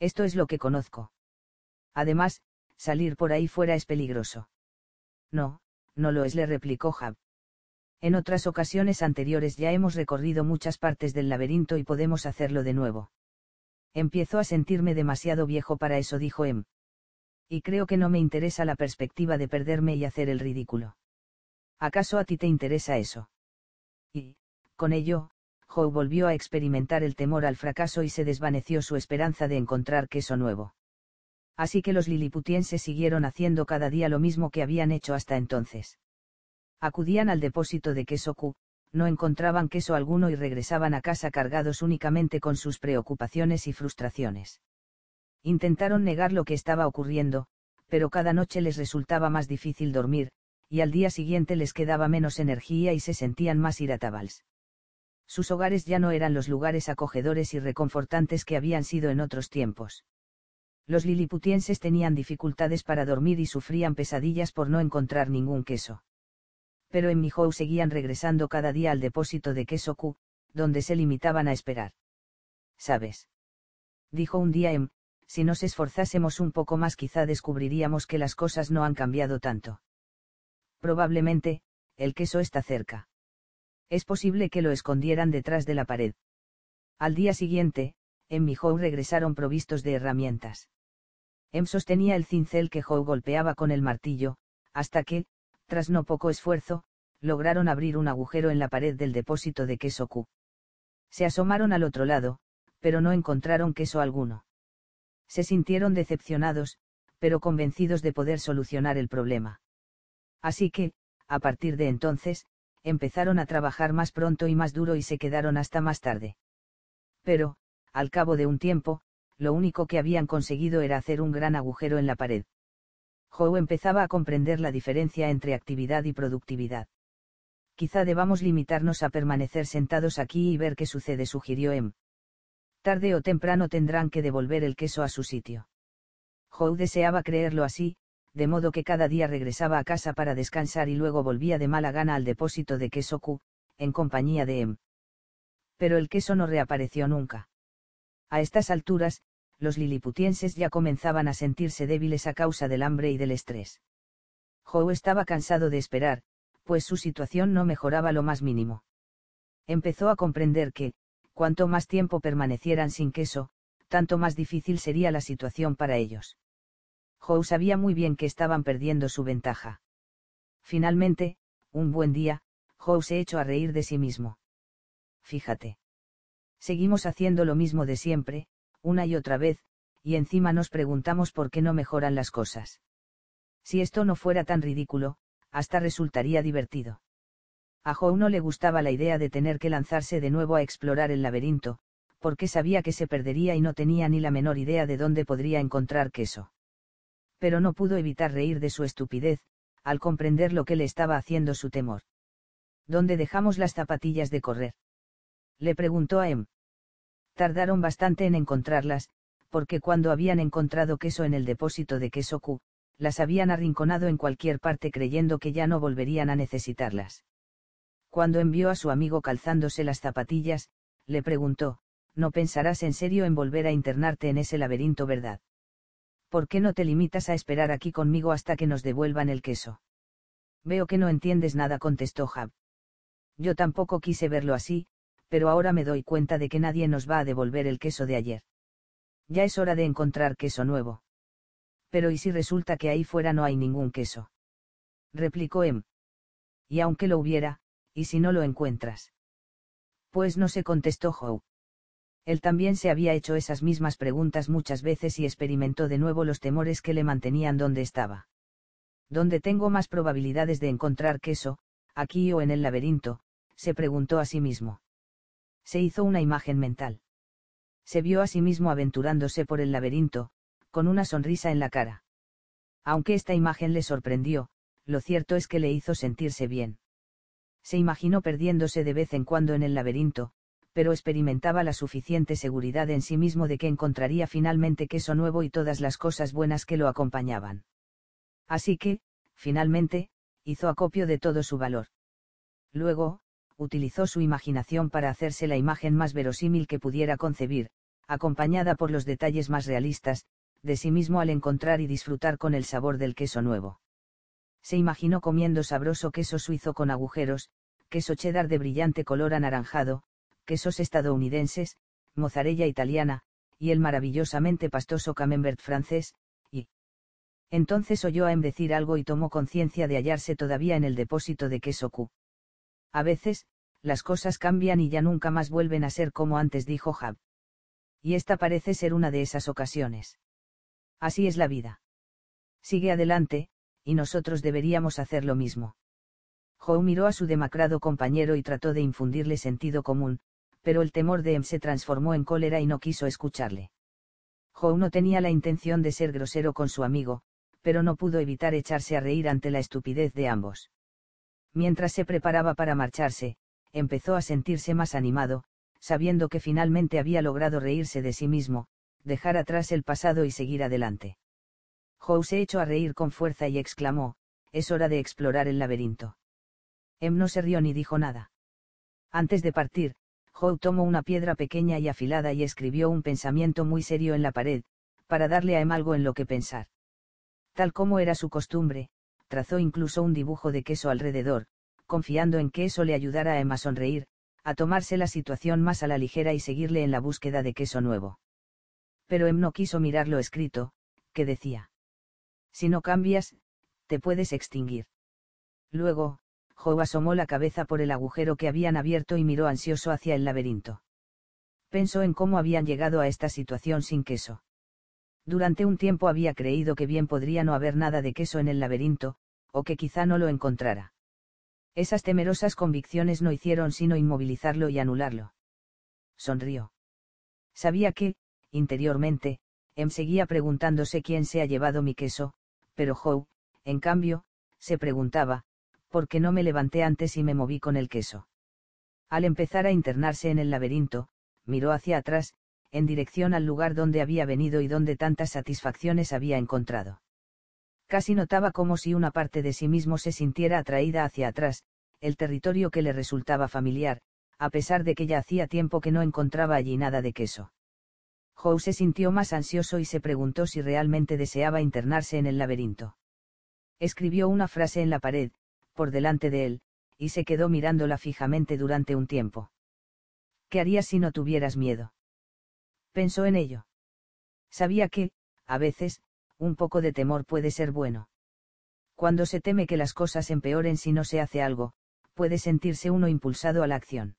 [SPEAKER 1] Esto es lo que conozco. Además, salir por ahí fuera es peligroso. No, no lo es, le replicó Jab. En otras ocasiones anteriores ya hemos recorrido muchas partes del laberinto y podemos hacerlo de nuevo. Empiezo a sentirme demasiado viejo para eso, dijo Em. Y creo que no me interesa la perspectiva de perderme y hacer el ridículo. ¿Acaso a ti te interesa eso? Y, con ello, Joe volvió a experimentar el temor al fracaso y se desvaneció su esperanza de encontrar queso nuevo. Así que los liliputienses siguieron haciendo cada día lo mismo que habían hecho hasta entonces. Acudían al depósito de queso Q, no encontraban queso alguno y regresaban a casa cargados únicamente con sus preocupaciones y frustraciones. Intentaron negar lo que estaba ocurriendo, pero cada noche les resultaba más difícil dormir, y al día siguiente les quedaba menos energía y se sentían más iratables. Sus hogares ya no eran los lugares acogedores y reconfortantes que habían sido en otros tiempos. Los liliputienses tenían dificultades para dormir y sufrían pesadillas por no encontrar ningún queso pero en Mijou seguían regresando cada día al depósito de queso Q, donde se limitaban a esperar. ¿Sabes? Dijo un día Em, si nos esforzásemos un poco más quizá descubriríamos que las cosas no han cambiado tanto. Probablemente, el queso está cerca. Es posible que lo escondieran detrás de la pared. Al día siguiente, en Mijou regresaron provistos de herramientas. Em sostenía el cincel que Howe golpeaba con el martillo, hasta que, tras no poco esfuerzo, lograron abrir un agujero en la pared del depósito de queso Q. Se asomaron al otro lado, pero no encontraron queso alguno. Se sintieron decepcionados, pero convencidos de poder solucionar el problema. Así que, a partir de entonces, empezaron a trabajar más pronto y más duro y se quedaron hasta más tarde. Pero, al cabo de un tiempo, lo único que habían conseguido era hacer un gran agujero en la pared. Joe empezaba a comprender la diferencia entre actividad y productividad. Quizá debamos limitarnos a permanecer sentados aquí y ver qué sucede, sugirió Em. Tarde o temprano tendrán que devolver el queso a su sitio. Joe deseaba creerlo así, de modo que cada día regresaba a casa para descansar y luego volvía de mala gana al depósito de queso Q, en compañía de Em. Pero el queso no reapareció nunca. A estas alturas, los liliputienses ya comenzaban a sentirse débiles a causa del hambre y del estrés. Joe estaba cansado de esperar, pues su situación no mejoraba lo más mínimo. Empezó a comprender que, cuanto más tiempo permanecieran sin queso, tanto más difícil sería la situación para ellos. Joe sabía muy bien que estaban perdiendo su ventaja. Finalmente, un buen día, Joe se echó a reír de sí mismo. Fíjate. Seguimos haciendo lo mismo de siempre, una y otra vez, y encima nos preguntamos por qué no mejoran las cosas. Si esto no fuera tan ridículo, hasta resultaría divertido. A Joe no le gustaba la idea de tener que lanzarse de nuevo a explorar el laberinto, porque sabía que se perdería y no tenía ni la menor idea de dónde podría encontrar queso pero no pudo evitar reír de su estupidez, al comprender lo que le estaba haciendo su temor. ¿Dónde dejamos las zapatillas de correr? Le preguntó a Em. Tardaron bastante en encontrarlas, porque cuando habían encontrado queso en el depósito de queso Q, las habían arrinconado en cualquier parte creyendo que ya no volverían a necesitarlas. Cuando envió a su amigo calzándose las zapatillas, le preguntó, ¿no pensarás en serio en volver a internarte en ese laberinto, verdad? ¿por qué no te limitas a esperar aquí conmigo hasta que nos devuelvan el queso? Veo que no entiendes nada, contestó Jab. Yo tampoco quise verlo así, pero ahora me doy cuenta de que nadie nos va a devolver el queso de ayer. Ya es hora de encontrar queso nuevo. Pero ¿y si resulta que ahí fuera no hay ningún queso? replicó Em. Y aunque lo hubiera, ¿y si no lo encuentras? Pues no se contestó Joe. Él también se había hecho esas mismas preguntas muchas veces y experimentó de nuevo los temores que le mantenían donde estaba. ¿Dónde tengo más probabilidades de encontrar queso, aquí o en el laberinto? se preguntó a sí mismo. Se hizo una imagen mental. Se vio a sí mismo aventurándose por el laberinto, con una sonrisa en la cara. Aunque esta imagen le sorprendió, lo cierto es que le hizo sentirse bien. Se imaginó perdiéndose de vez en cuando en el laberinto, pero experimentaba la suficiente seguridad en sí mismo de que encontraría finalmente queso nuevo y todas las cosas buenas que lo acompañaban. Así que, finalmente, hizo acopio de todo su valor. Luego, utilizó su imaginación para hacerse la imagen más verosímil que pudiera concebir, acompañada por los detalles más realistas, de sí mismo al encontrar y disfrutar con el sabor del queso nuevo. Se imaginó comiendo sabroso queso suizo con agujeros, queso cheddar de brillante color anaranjado, quesos estadounidenses, mozzarella italiana, y el maravillosamente pastoso camembert francés, y... Entonces oyó a Em decir algo y tomó conciencia de hallarse todavía en el depósito de queso Q. A veces, las cosas cambian y ya nunca más vuelven a ser como antes dijo Jab. Y esta parece ser una de esas ocasiones. Así es la vida. Sigue adelante, y nosotros deberíamos hacer lo mismo. Joe miró a su demacrado compañero y trató de infundirle sentido común, pero el temor de Em se transformó en cólera y no quiso escucharle. Joe no tenía la intención de ser grosero con su amigo, pero no pudo evitar echarse a reír ante la estupidez de ambos. Mientras se preparaba para marcharse, empezó a sentirse más animado, sabiendo que finalmente había logrado reírse de sí mismo, dejar atrás el pasado y seguir adelante. Joe se echó a reír con fuerza y exclamó, es hora de explorar el laberinto. Em no se rió ni dijo nada. Antes de partir, Joe tomó una piedra pequeña y afilada y escribió un pensamiento muy serio en la pared, para darle a Em algo en lo que pensar. Tal como era su costumbre, trazó incluso un dibujo de queso alrededor, confiando en que eso le ayudara a Em a sonreír, a tomarse la situación más a la ligera y seguirle en la búsqueda de queso nuevo. Pero Em no quiso mirar lo escrito, que decía. Si no cambias, te puedes extinguir. Luego, Joe asomó la cabeza por el agujero que habían abierto y miró ansioso hacia el laberinto. Pensó en cómo habían llegado a esta situación sin queso. Durante un tiempo había creído que bien podría no haber nada de queso en el laberinto, o que quizá no lo encontrara. Esas temerosas convicciones no hicieron sino inmovilizarlo y anularlo. Sonrió. Sabía que, interiormente, Em seguía preguntándose quién se ha llevado mi queso, pero Joe, en cambio, se preguntaba, ¿por qué no me levanté antes y me moví con el queso? Al empezar a internarse en el laberinto, miró hacia atrás, en dirección al lugar donde había venido y donde tantas satisfacciones había encontrado. Casi notaba como si una parte de sí mismo se sintiera atraída hacia atrás, el territorio que le resultaba familiar, a pesar de que ya hacía tiempo que no encontraba allí nada de queso. Howe se sintió más ansioso y se preguntó si realmente deseaba internarse en el laberinto. Escribió una frase en la pared, por delante de él, y se quedó mirándola fijamente durante un tiempo. ¿Qué harías si no tuvieras miedo? Pensó en ello. Sabía que, a veces, un poco de temor puede ser bueno. Cuando se teme que las cosas empeoren si no se hace algo, puede sentirse uno impulsado a la acción.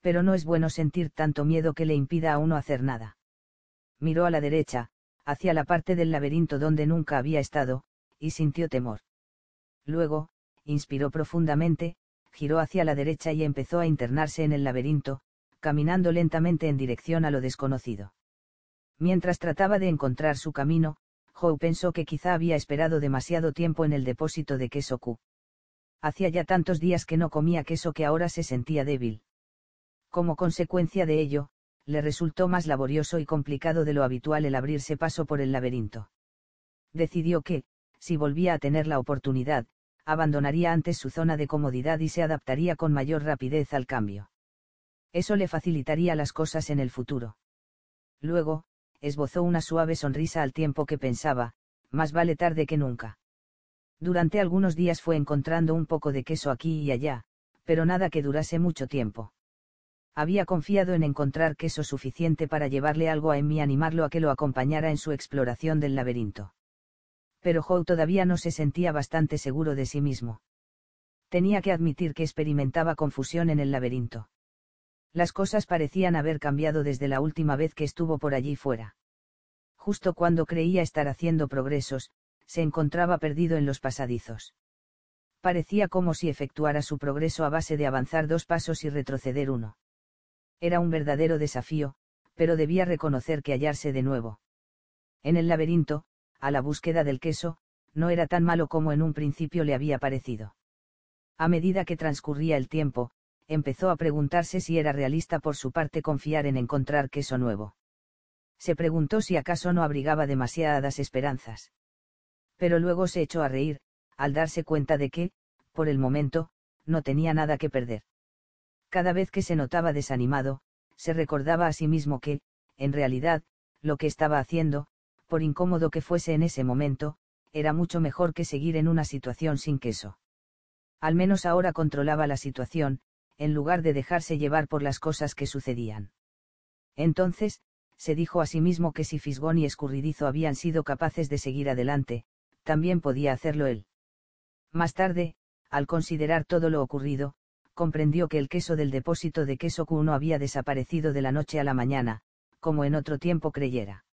[SPEAKER 1] Pero no es bueno sentir tanto miedo que le impida a uno hacer nada. Miró a la derecha, hacia la parte del laberinto donde nunca había estado, y sintió temor. Luego, inspiró profundamente, giró hacia la derecha y empezó a internarse en el laberinto, caminando lentamente en dirección a lo desconocido. Mientras trataba de encontrar su camino, Joe pensó que quizá había esperado demasiado tiempo en el depósito de queso Q. Hacía ya tantos días que no comía queso que ahora se sentía débil. Como consecuencia de ello, le resultó más laborioso y complicado de lo habitual el abrirse paso por el laberinto. Decidió que, si volvía a tener la oportunidad, abandonaría antes su zona de comodidad y se adaptaría con mayor rapidez al cambio. Eso le facilitaría las cosas en el futuro. Luego, esbozó una suave sonrisa al tiempo que pensaba, más vale tarde que nunca. Durante algunos días fue encontrando un poco de queso aquí y allá, pero nada que durase mucho tiempo. Había confiado en encontrar queso suficiente para llevarle algo a Emmy y animarlo a que lo acompañara en su exploración del laberinto. Pero Joe todavía no se sentía bastante seguro de sí mismo. Tenía que admitir que experimentaba confusión en el laberinto. Las cosas parecían haber cambiado desde la última vez que estuvo por allí fuera. Justo cuando creía estar haciendo progresos, se encontraba perdido en los pasadizos. Parecía como si efectuara su progreso a base de avanzar dos pasos y retroceder uno. Era un verdadero desafío, pero debía reconocer que hallarse de nuevo. En el laberinto, a la búsqueda del queso, no era tan malo como en un principio le había parecido. A medida que transcurría el tiempo, empezó a preguntarse si era realista por su parte confiar en encontrar queso nuevo. Se preguntó si acaso no abrigaba demasiadas esperanzas. Pero luego se echó a reír, al darse cuenta de que, por el momento, no tenía nada que perder. Cada vez que se notaba desanimado, se recordaba a sí mismo que, en realidad, lo que estaba haciendo, por incómodo que fuese en ese momento, era mucho mejor que seguir en una situación sin queso. Al menos ahora controlaba la situación, en lugar de dejarse llevar por las cosas que sucedían. Entonces, se dijo a sí mismo que si Fisgón y Escurridizo habían sido capaces de seguir adelante, también podía hacerlo él. Más tarde, al considerar todo lo ocurrido, comprendió que el queso del depósito de queso Q no había desaparecido de la noche a la mañana, como en otro tiempo creyera.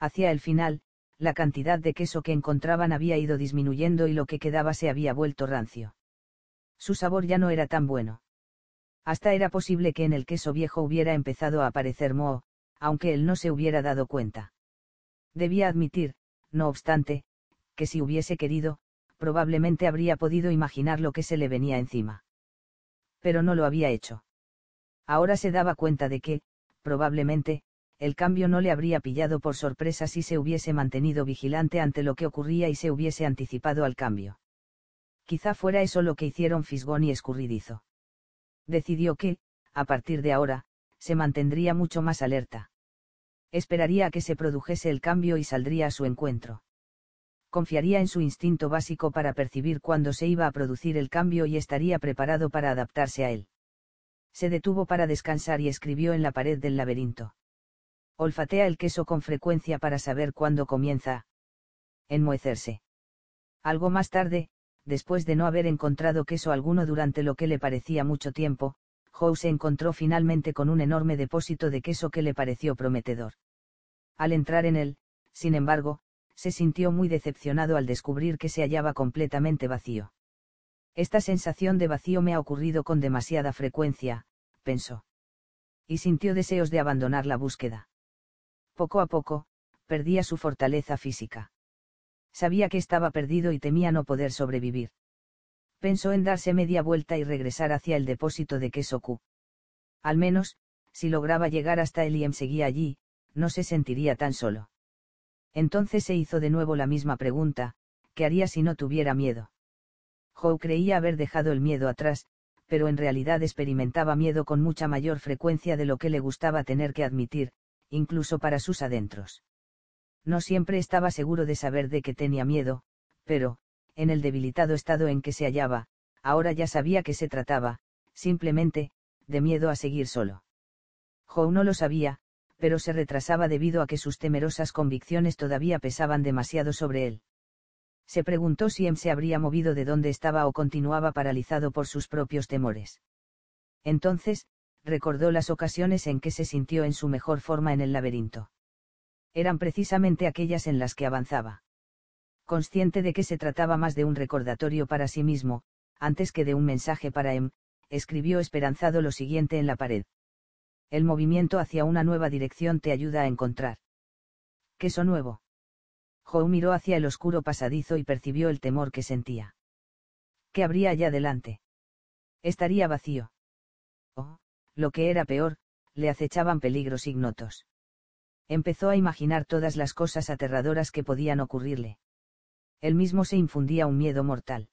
[SPEAKER 1] Hacia el final, la cantidad de queso que encontraban había ido disminuyendo y lo que quedaba se había vuelto rancio. Su sabor ya no era tan bueno. Hasta era posible que en el queso viejo hubiera empezado a aparecer moho, aunque él no se hubiera dado cuenta. Debía admitir, no obstante, que si hubiese querido, probablemente habría podido imaginar lo que se le venía encima. Pero no lo había hecho. Ahora se daba cuenta de que, probablemente, el cambio no le habría pillado por sorpresa si se hubiese mantenido vigilante ante lo que ocurría y se hubiese anticipado al cambio. Quizá fuera eso lo que hicieron Fisgón y Escurridizo decidió que, a partir de ahora, se mantendría mucho más alerta. Esperaría a que se produjese el cambio y saldría a su encuentro. Confiaría en su instinto básico para percibir cuándo se iba a producir el cambio y estaría preparado para adaptarse a él. Se detuvo para descansar y escribió en la pared del laberinto. Olfatea el queso con frecuencia para saber cuándo comienza enmohecerse. Algo más tarde, después de no haber encontrado queso alguno durante lo que le parecía mucho tiempo, Howe se encontró finalmente con un enorme depósito de queso que le pareció prometedor. Al entrar en él, sin embargo, se sintió muy decepcionado al descubrir que se hallaba completamente vacío. Esta sensación de vacío me ha ocurrido con demasiada frecuencia, pensó. Y sintió deseos de abandonar la búsqueda. Poco a poco, perdía su fortaleza física. Sabía que estaba perdido y temía no poder sobrevivir. Pensó en darse media vuelta y regresar hacia el depósito de queso Q. Al menos, si lograba llegar hasta él y em seguía allí, no se sentiría tan solo. Entonces se hizo de nuevo la misma pregunta, ¿qué haría si no tuviera miedo? Joe creía haber dejado el miedo atrás, pero en realidad experimentaba miedo con mucha mayor frecuencia de lo que le gustaba tener que admitir, incluso para sus adentros. No siempre estaba seguro de saber de qué tenía miedo, pero, en el debilitado estado en que se hallaba, ahora ya sabía que se trataba, simplemente, de miedo a seguir solo. Joe no lo sabía, pero se retrasaba debido a que sus temerosas convicciones todavía pesaban demasiado sobre él. Se preguntó si Em se habría movido de donde estaba o continuaba paralizado por sus propios temores. Entonces, recordó las ocasiones en que se sintió en su mejor forma en el laberinto eran precisamente aquellas en las que avanzaba. Consciente de que se trataba más de un recordatorio para sí mismo, antes que de un mensaje para Em, escribió esperanzado lo siguiente en la pared. El movimiento hacia una nueva dirección te ayuda a encontrar. Queso nuevo. Joe miró hacia el oscuro pasadizo y percibió el temor que sentía. ¿Qué habría allá delante? Estaría vacío. Oh, lo que era peor, le acechaban peligros ignotos empezó a imaginar todas las cosas aterradoras que podían ocurrirle. Él mismo se infundía un miedo mortal.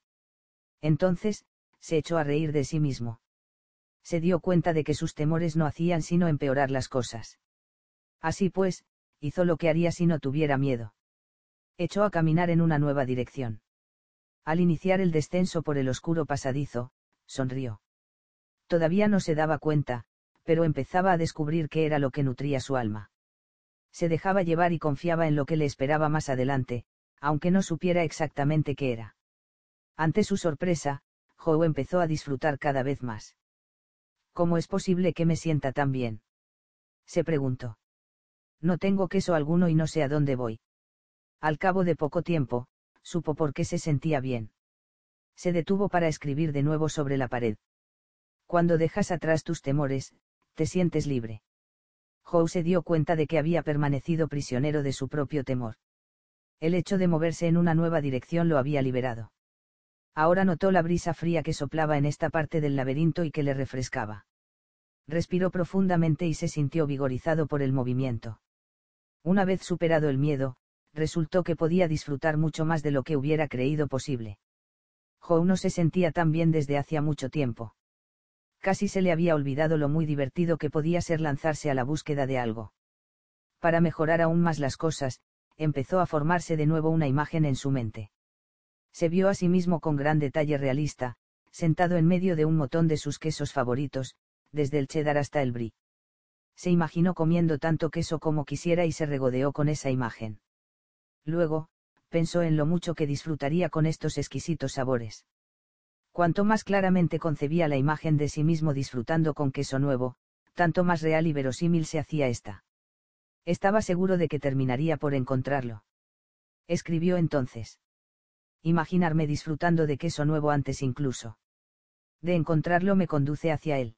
[SPEAKER 1] Entonces, se echó a reír de sí mismo. Se dio cuenta de que sus temores no hacían sino empeorar las cosas. Así pues, hizo lo que haría si no tuviera miedo. Echó a caminar en una nueva dirección. Al iniciar el descenso por el oscuro pasadizo, sonrió. Todavía no se daba cuenta, pero empezaba a descubrir qué era lo que nutría su alma se dejaba llevar y confiaba en lo que le esperaba más adelante, aunque no supiera exactamente qué era. Ante su sorpresa, Joe empezó a disfrutar cada vez más. ¿Cómo es posible que me sienta tan bien? Se preguntó. No tengo queso alguno y no sé a dónde voy. Al cabo de poco tiempo, supo por qué se sentía bien. Se detuvo para escribir de nuevo sobre la pared. Cuando dejas atrás tus temores, te sientes libre. Howe se dio cuenta de que había permanecido prisionero de su propio temor. El hecho de moverse en una nueva dirección lo había liberado. Ahora notó la brisa fría que soplaba en esta parte del laberinto y que le refrescaba. Respiró profundamente y se sintió vigorizado por el movimiento. Una vez superado el miedo, resultó que podía disfrutar mucho más de lo que hubiera creído posible. Howe no se sentía tan bien desde hacía mucho tiempo casi se le había olvidado lo muy divertido que podía ser lanzarse a la búsqueda de algo. Para mejorar aún más las cosas, empezó a formarse de nuevo una imagen en su mente. Se vio a sí mismo con gran detalle realista, sentado en medio de un motón de sus quesos favoritos, desde el cheddar hasta el brie. Se imaginó comiendo tanto queso como quisiera y se regodeó con esa imagen. Luego, pensó en lo mucho que disfrutaría con estos exquisitos sabores. Cuanto más claramente concebía la imagen de sí mismo disfrutando con queso nuevo, tanto más real y verosímil se hacía esta. Estaba seguro de que terminaría por encontrarlo. Escribió entonces. Imaginarme disfrutando de queso nuevo antes incluso. De encontrarlo me conduce hacia él.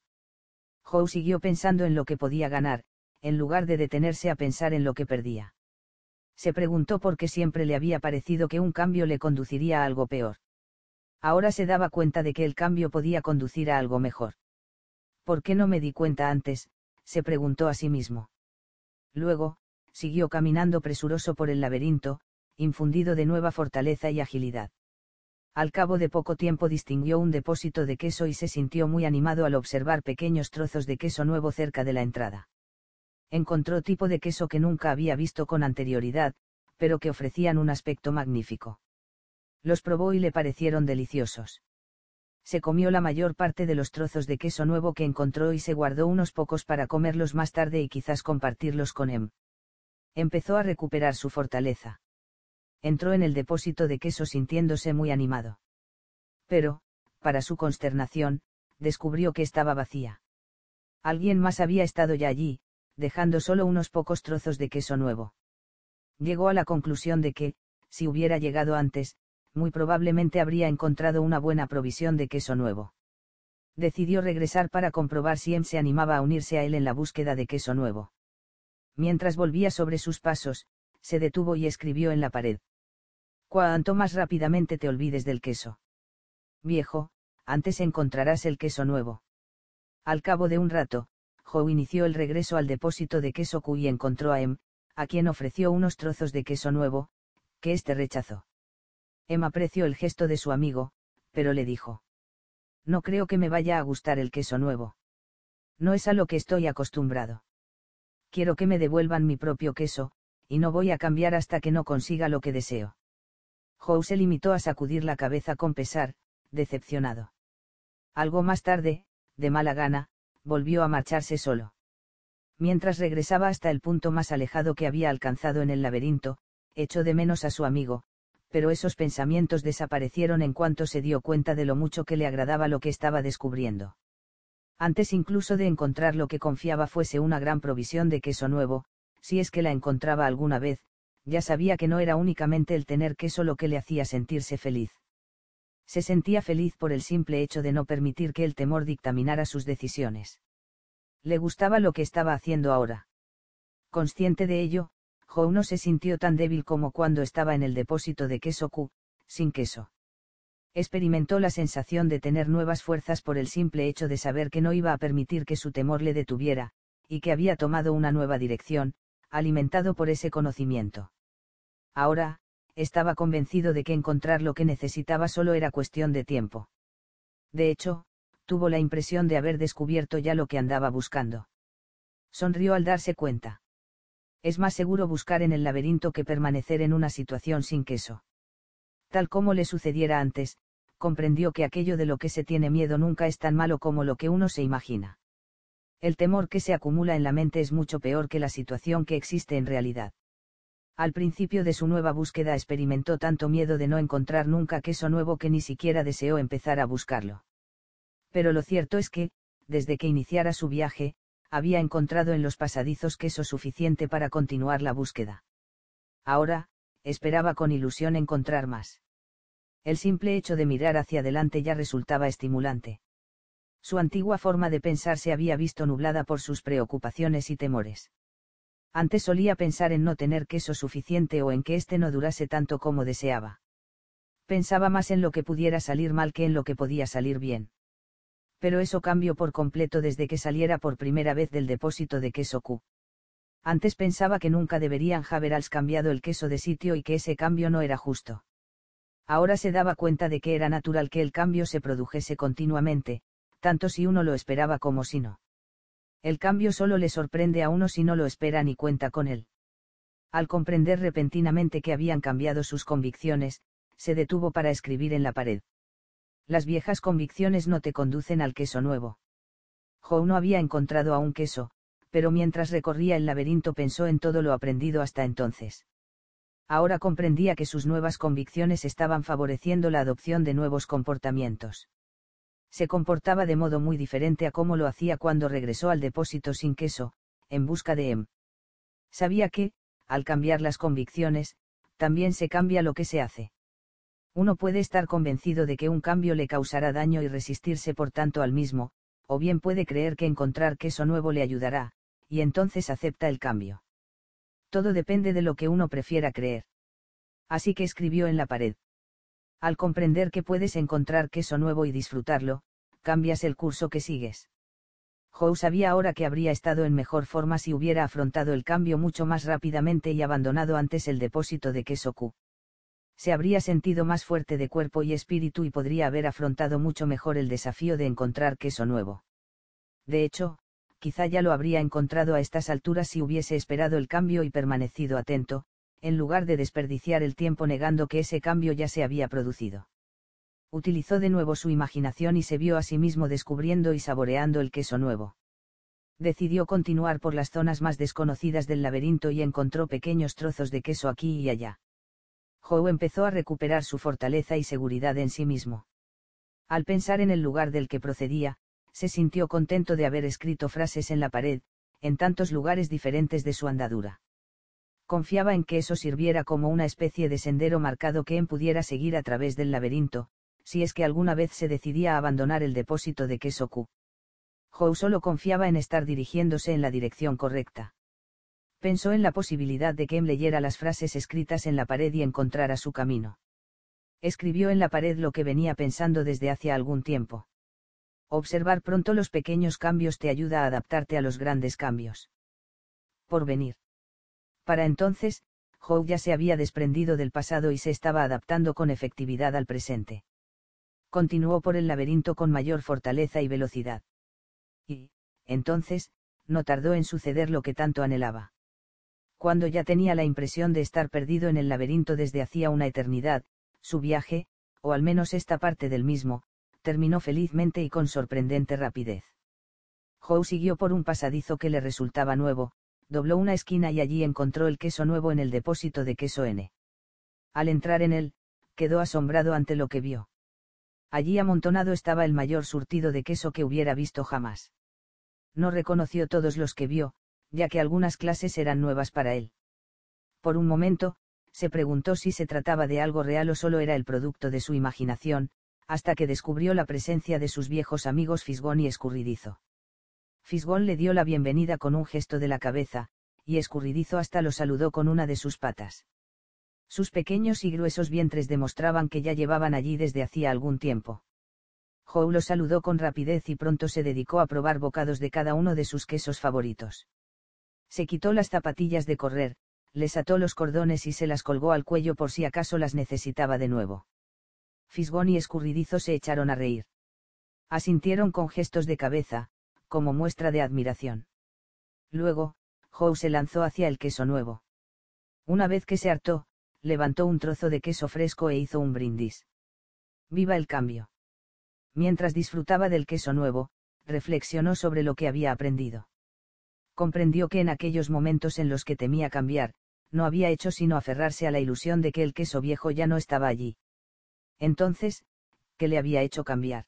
[SPEAKER 1] Howe siguió pensando en lo que podía ganar, en lugar de detenerse a pensar en lo que perdía. Se preguntó por qué siempre le había parecido que un cambio le conduciría a algo peor. Ahora se daba cuenta de que el cambio podía conducir a algo mejor. ¿Por qué no me di cuenta antes? se preguntó a sí mismo. Luego, siguió caminando presuroso por el laberinto, infundido de nueva fortaleza y agilidad. Al cabo de poco tiempo distinguió un depósito de queso y se sintió muy animado al observar pequeños trozos de queso nuevo cerca de la entrada. Encontró tipo de queso que nunca había visto con anterioridad, pero que ofrecían un aspecto magnífico los probó y le parecieron deliciosos. Se comió la mayor parte de los trozos de queso nuevo que encontró y se guardó unos pocos para comerlos más tarde y quizás compartirlos con Em. Empezó a recuperar su fortaleza. Entró en el depósito de queso sintiéndose muy animado. Pero, para su consternación, descubrió que estaba vacía. Alguien más había estado ya allí, dejando solo unos pocos trozos de queso nuevo. Llegó a la conclusión de que, si hubiera llegado antes, muy probablemente habría encontrado una buena provisión de queso nuevo. Decidió regresar para comprobar si Em se animaba a unirse a él en la búsqueda de queso nuevo. Mientras volvía sobre sus pasos, se detuvo y escribió en la pared. Cuanto más rápidamente te olvides del queso. Viejo, antes encontrarás el queso nuevo. Al cabo de un rato, Joe inició el regreso al depósito de queso Q y encontró a Em, a quien ofreció unos trozos de queso nuevo, que éste rechazó. Em apreció el gesto de su amigo, pero le dijo. No creo que me vaya a gustar el queso nuevo. No es a lo que estoy acostumbrado. Quiero que me devuelvan mi propio queso, y no voy a cambiar hasta que no consiga lo que deseo. Joe se limitó a sacudir la cabeza con pesar, decepcionado. Algo más tarde, de mala gana, volvió a marcharse solo. Mientras regresaba hasta el punto más alejado que había alcanzado en el laberinto, echó de menos a su amigo, pero esos pensamientos desaparecieron en cuanto se dio cuenta de lo mucho que le agradaba lo que estaba descubriendo. Antes incluso de encontrar lo que confiaba fuese una gran provisión de queso nuevo, si es que la encontraba alguna vez, ya sabía que no era únicamente el tener queso lo que le hacía sentirse feliz. Se sentía feliz por el simple hecho de no permitir que el temor dictaminara sus decisiones. Le gustaba lo que estaba haciendo ahora. Consciente de ello, Joe no se sintió tan débil como cuando estaba en el depósito de queso Q, sin queso. Experimentó la sensación de tener nuevas fuerzas por el simple hecho de saber que no iba a permitir que su temor le detuviera, y que había tomado una nueva dirección, alimentado por ese conocimiento. Ahora, estaba convencido de que encontrar lo que necesitaba solo era cuestión de tiempo. De hecho, tuvo la impresión de haber descubierto ya lo que andaba buscando. Sonrió al darse cuenta. Es más seguro buscar en el laberinto que permanecer en una situación sin queso. Tal como le sucediera antes, comprendió que aquello de lo que se tiene miedo nunca es tan malo como lo que uno se imagina. El temor que se acumula en la mente es mucho peor que la situación que existe en realidad. Al principio de su nueva búsqueda experimentó tanto miedo de no encontrar nunca queso nuevo que ni siquiera deseó empezar a buscarlo. Pero lo cierto es que, desde que iniciara su viaje, había encontrado en los pasadizos queso suficiente para continuar la búsqueda. Ahora, esperaba con ilusión encontrar más. El simple hecho de mirar hacia adelante ya resultaba estimulante. Su antigua forma de pensar se había visto nublada por sus preocupaciones y temores. Antes solía pensar en no tener queso suficiente o en que éste no durase tanto como deseaba. Pensaba más en lo que pudiera salir mal que en lo que podía salir bien pero eso cambió por completo desde que saliera por primera vez del depósito de queso Q. Antes pensaba que nunca deberían haber cambiado el queso de sitio y que ese cambio no era justo. Ahora se daba cuenta de que era natural que el cambio se produjese continuamente, tanto si uno lo esperaba como si no. El cambio solo le sorprende a uno si no lo espera ni cuenta con él. Al comprender repentinamente que habían cambiado sus convicciones, se detuvo para escribir en la pared las viejas convicciones no te conducen al queso nuevo. Joe no había encontrado aún queso, pero mientras recorría el laberinto pensó en todo lo aprendido hasta entonces. Ahora comprendía que sus nuevas convicciones estaban favoreciendo la adopción de nuevos comportamientos. Se comportaba de modo muy diferente a cómo lo hacía cuando regresó al depósito sin queso, en busca de Em. Sabía que, al cambiar las convicciones, también se cambia lo que se hace uno puede estar convencido de que un cambio le causará daño y resistirse por tanto al mismo, o bien puede creer que encontrar queso nuevo le ayudará, y entonces acepta el cambio. Todo depende de lo que uno prefiera creer. Así que escribió en la pared. Al comprender que puedes encontrar queso nuevo y disfrutarlo, cambias el curso que sigues. Joe sabía ahora que habría estado en mejor forma si hubiera afrontado el cambio mucho más rápidamente y abandonado antes el depósito de queso Q se habría sentido más fuerte de cuerpo y espíritu y podría haber afrontado mucho mejor el desafío de encontrar queso nuevo. De hecho, quizá ya lo habría encontrado a estas alturas si hubiese esperado el cambio y permanecido atento, en lugar de desperdiciar el tiempo negando que ese cambio ya se había producido. Utilizó de nuevo su imaginación y se vio a sí mismo descubriendo y saboreando el queso nuevo. Decidió continuar por las zonas más desconocidas del laberinto y encontró pequeños trozos de queso aquí y allá. Joe empezó a recuperar su fortaleza y seguridad en sí mismo. Al pensar en el lugar del que procedía, se sintió contento de haber escrito frases en la pared, en tantos lugares diferentes de su andadura. Confiaba en que eso sirviera como una especie de sendero marcado que él pudiera seguir a través del laberinto, si es que alguna vez se decidía a abandonar el depósito de queso Q. Howe solo confiaba en estar dirigiéndose en la dirección correcta. Pensó en la posibilidad de que Em leyera las frases escritas en la pared y encontrara su camino. Escribió en la pared lo que venía pensando desde hace algún tiempo. Observar pronto los pequeños cambios te ayuda a adaptarte a los grandes cambios. Por venir. Para entonces, Howe ya se había desprendido del pasado y se estaba adaptando con efectividad al presente continuó por el laberinto con mayor fortaleza y velocidad. Y, entonces, no tardó en suceder lo que tanto anhelaba. Cuando ya tenía la impresión de estar perdido en el laberinto desde hacía una eternidad, su viaje, o al menos esta parte del mismo, terminó felizmente y con sorprendente rapidez. Howe siguió por un pasadizo que le resultaba nuevo, dobló una esquina y allí encontró el queso nuevo en el depósito de queso N. Al entrar en él, quedó asombrado ante lo que vio. Allí amontonado estaba el mayor surtido de queso que hubiera visto jamás. No reconoció todos los que vio, ya que algunas clases eran nuevas para él. Por un momento, se preguntó si se trataba de algo real o solo era el producto de su imaginación, hasta que descubrió la presencia de sus viejos amigos Fisgón y Escurridizo. Fisgón le dio la bienvenida con un gesto de la cabeza, y Escurridizo hasta lo saludó con una de sus patas. Sus pequeños y gruesos vientres demostraban que ya llevaban allí desde hacía algún tiempo. Joe lo saludó con rapidez y pronto se dedicó a probar bocados de cada uno de sus quesos favoritos. Se quitó las zapatillas de correr, les ató los cordones y se las colgó al cuello por si acaso las necesitaba de nuevo. Fisgón y Escurridizo se echaron a reír. Asintieron con gestos de cabeza, como muestra de admiración. Luego, Joe se lanzó hacia el queso nuevo. Una vez que se hartó, levantó un trozo de queso fresco e hizo un brindis. Viva el cambio. Mientras disfrutaba del queso nuevo, reflexionó sobre lo que había aprendido. Comprendió que en aquellos momentos en los que temía cambiar, no había hecho sino aferrarse a la ilusión de que el queso viejo ya no estaba allí. Entonces, ¿qué le había hecho cambiar?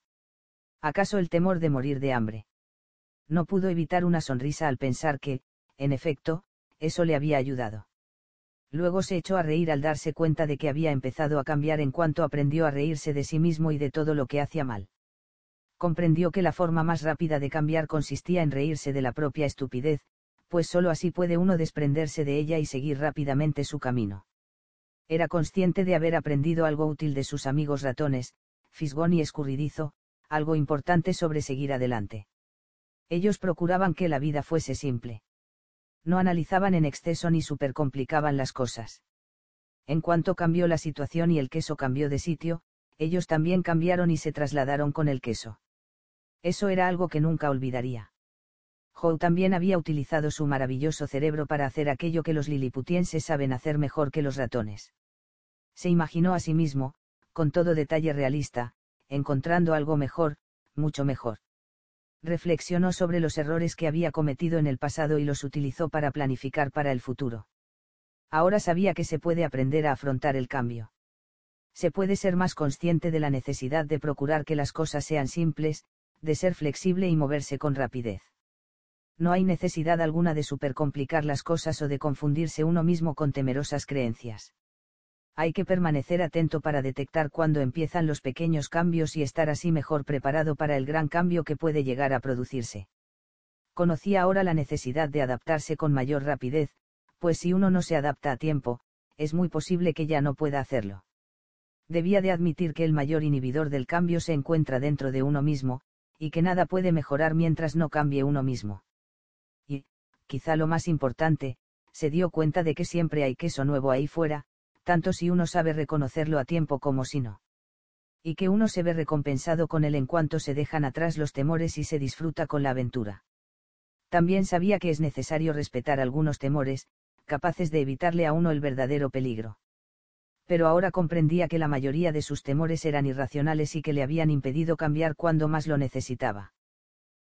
[SPEAKER 1] ¿Acaso el temor de morir de hambre? No pudo evitar una sonrisa al pensar que, en efecto, eso le había ayudado luego se echó a reír al darse cuenta de que había empezado a cambiar en cuanto aprendió a reírse de sí mismo y de todo lo que hacía mal. Comprendió que la forma más rápida de cambiar consistía en reírse de la propia estupidez, pues sólo así puede uno desprenderse de ella y seguir rápidamente su camino. Era consciente de haber aprendido algo útil de sus amigos ratones, fisgón y escurridizo, algo importante sobre seguir adelante. Ellos procuraban que la vida fuese simple no analizaban en exceso ni supercomplicaban las cosas. En cuanto cambió la situación y el queso cambió de sitio, ellos también cambiaron y se trasladaron con el queso. Eso era algo que nunca olvidaría. Howe también había utilizado su maravilloso cerebro para hacer aquello que los liliputienses saben hacer mejor que los ratones. Se imaginó a sí mismo, con todo detalle realista, encontrando algo mejor, mucho mejor reflexionó sobre los errores que había cometido en el pasado y los utilizó para planificar para el futuro. Ahora sabía que se puede aprender a afrontar el cambio. Se puede ser más consciente de la necesidad de procurar que las cosas sean simples, de ser flexible y moverse con rapidez. No hay necesidad alguna de supercomplicar las cosas o de confundirse uno mismo con temerosas creencias hay que permanecer atento para detectar cuándo empiezan los pequeños cambios y estar así mejor preparado para el gran cambio que puede llegar a producirse. Conocía ahora la necesidad de adaptarse con mayor rapidez, pues si uno no se adapta a tiempo, es muy posible que ya no pueda hacerlo. Debía de admitir que el mayor inhibidor del cambio se encuentra dentro de uno mismo, y que nada puede mejorar mientras no cambie uno mismo. Y, quizá lo más importante, se dio cuenta de que siempre hay queso nuevo ahí fuera, tanto si uno sabe reconocerlo a tiempo como si no. Y que uno se ve recompensado con él en cuanto se dejan atrás los temores y se disfruta con la aventura. También sabía que es necesario respetar algunos temores, capaces de evitarle a uno el verdadero peligro. Pero ahora comprendía que la mayoría de sus temores eran irracionales y que le habían impedido cambiar cuando más lo necesitaba.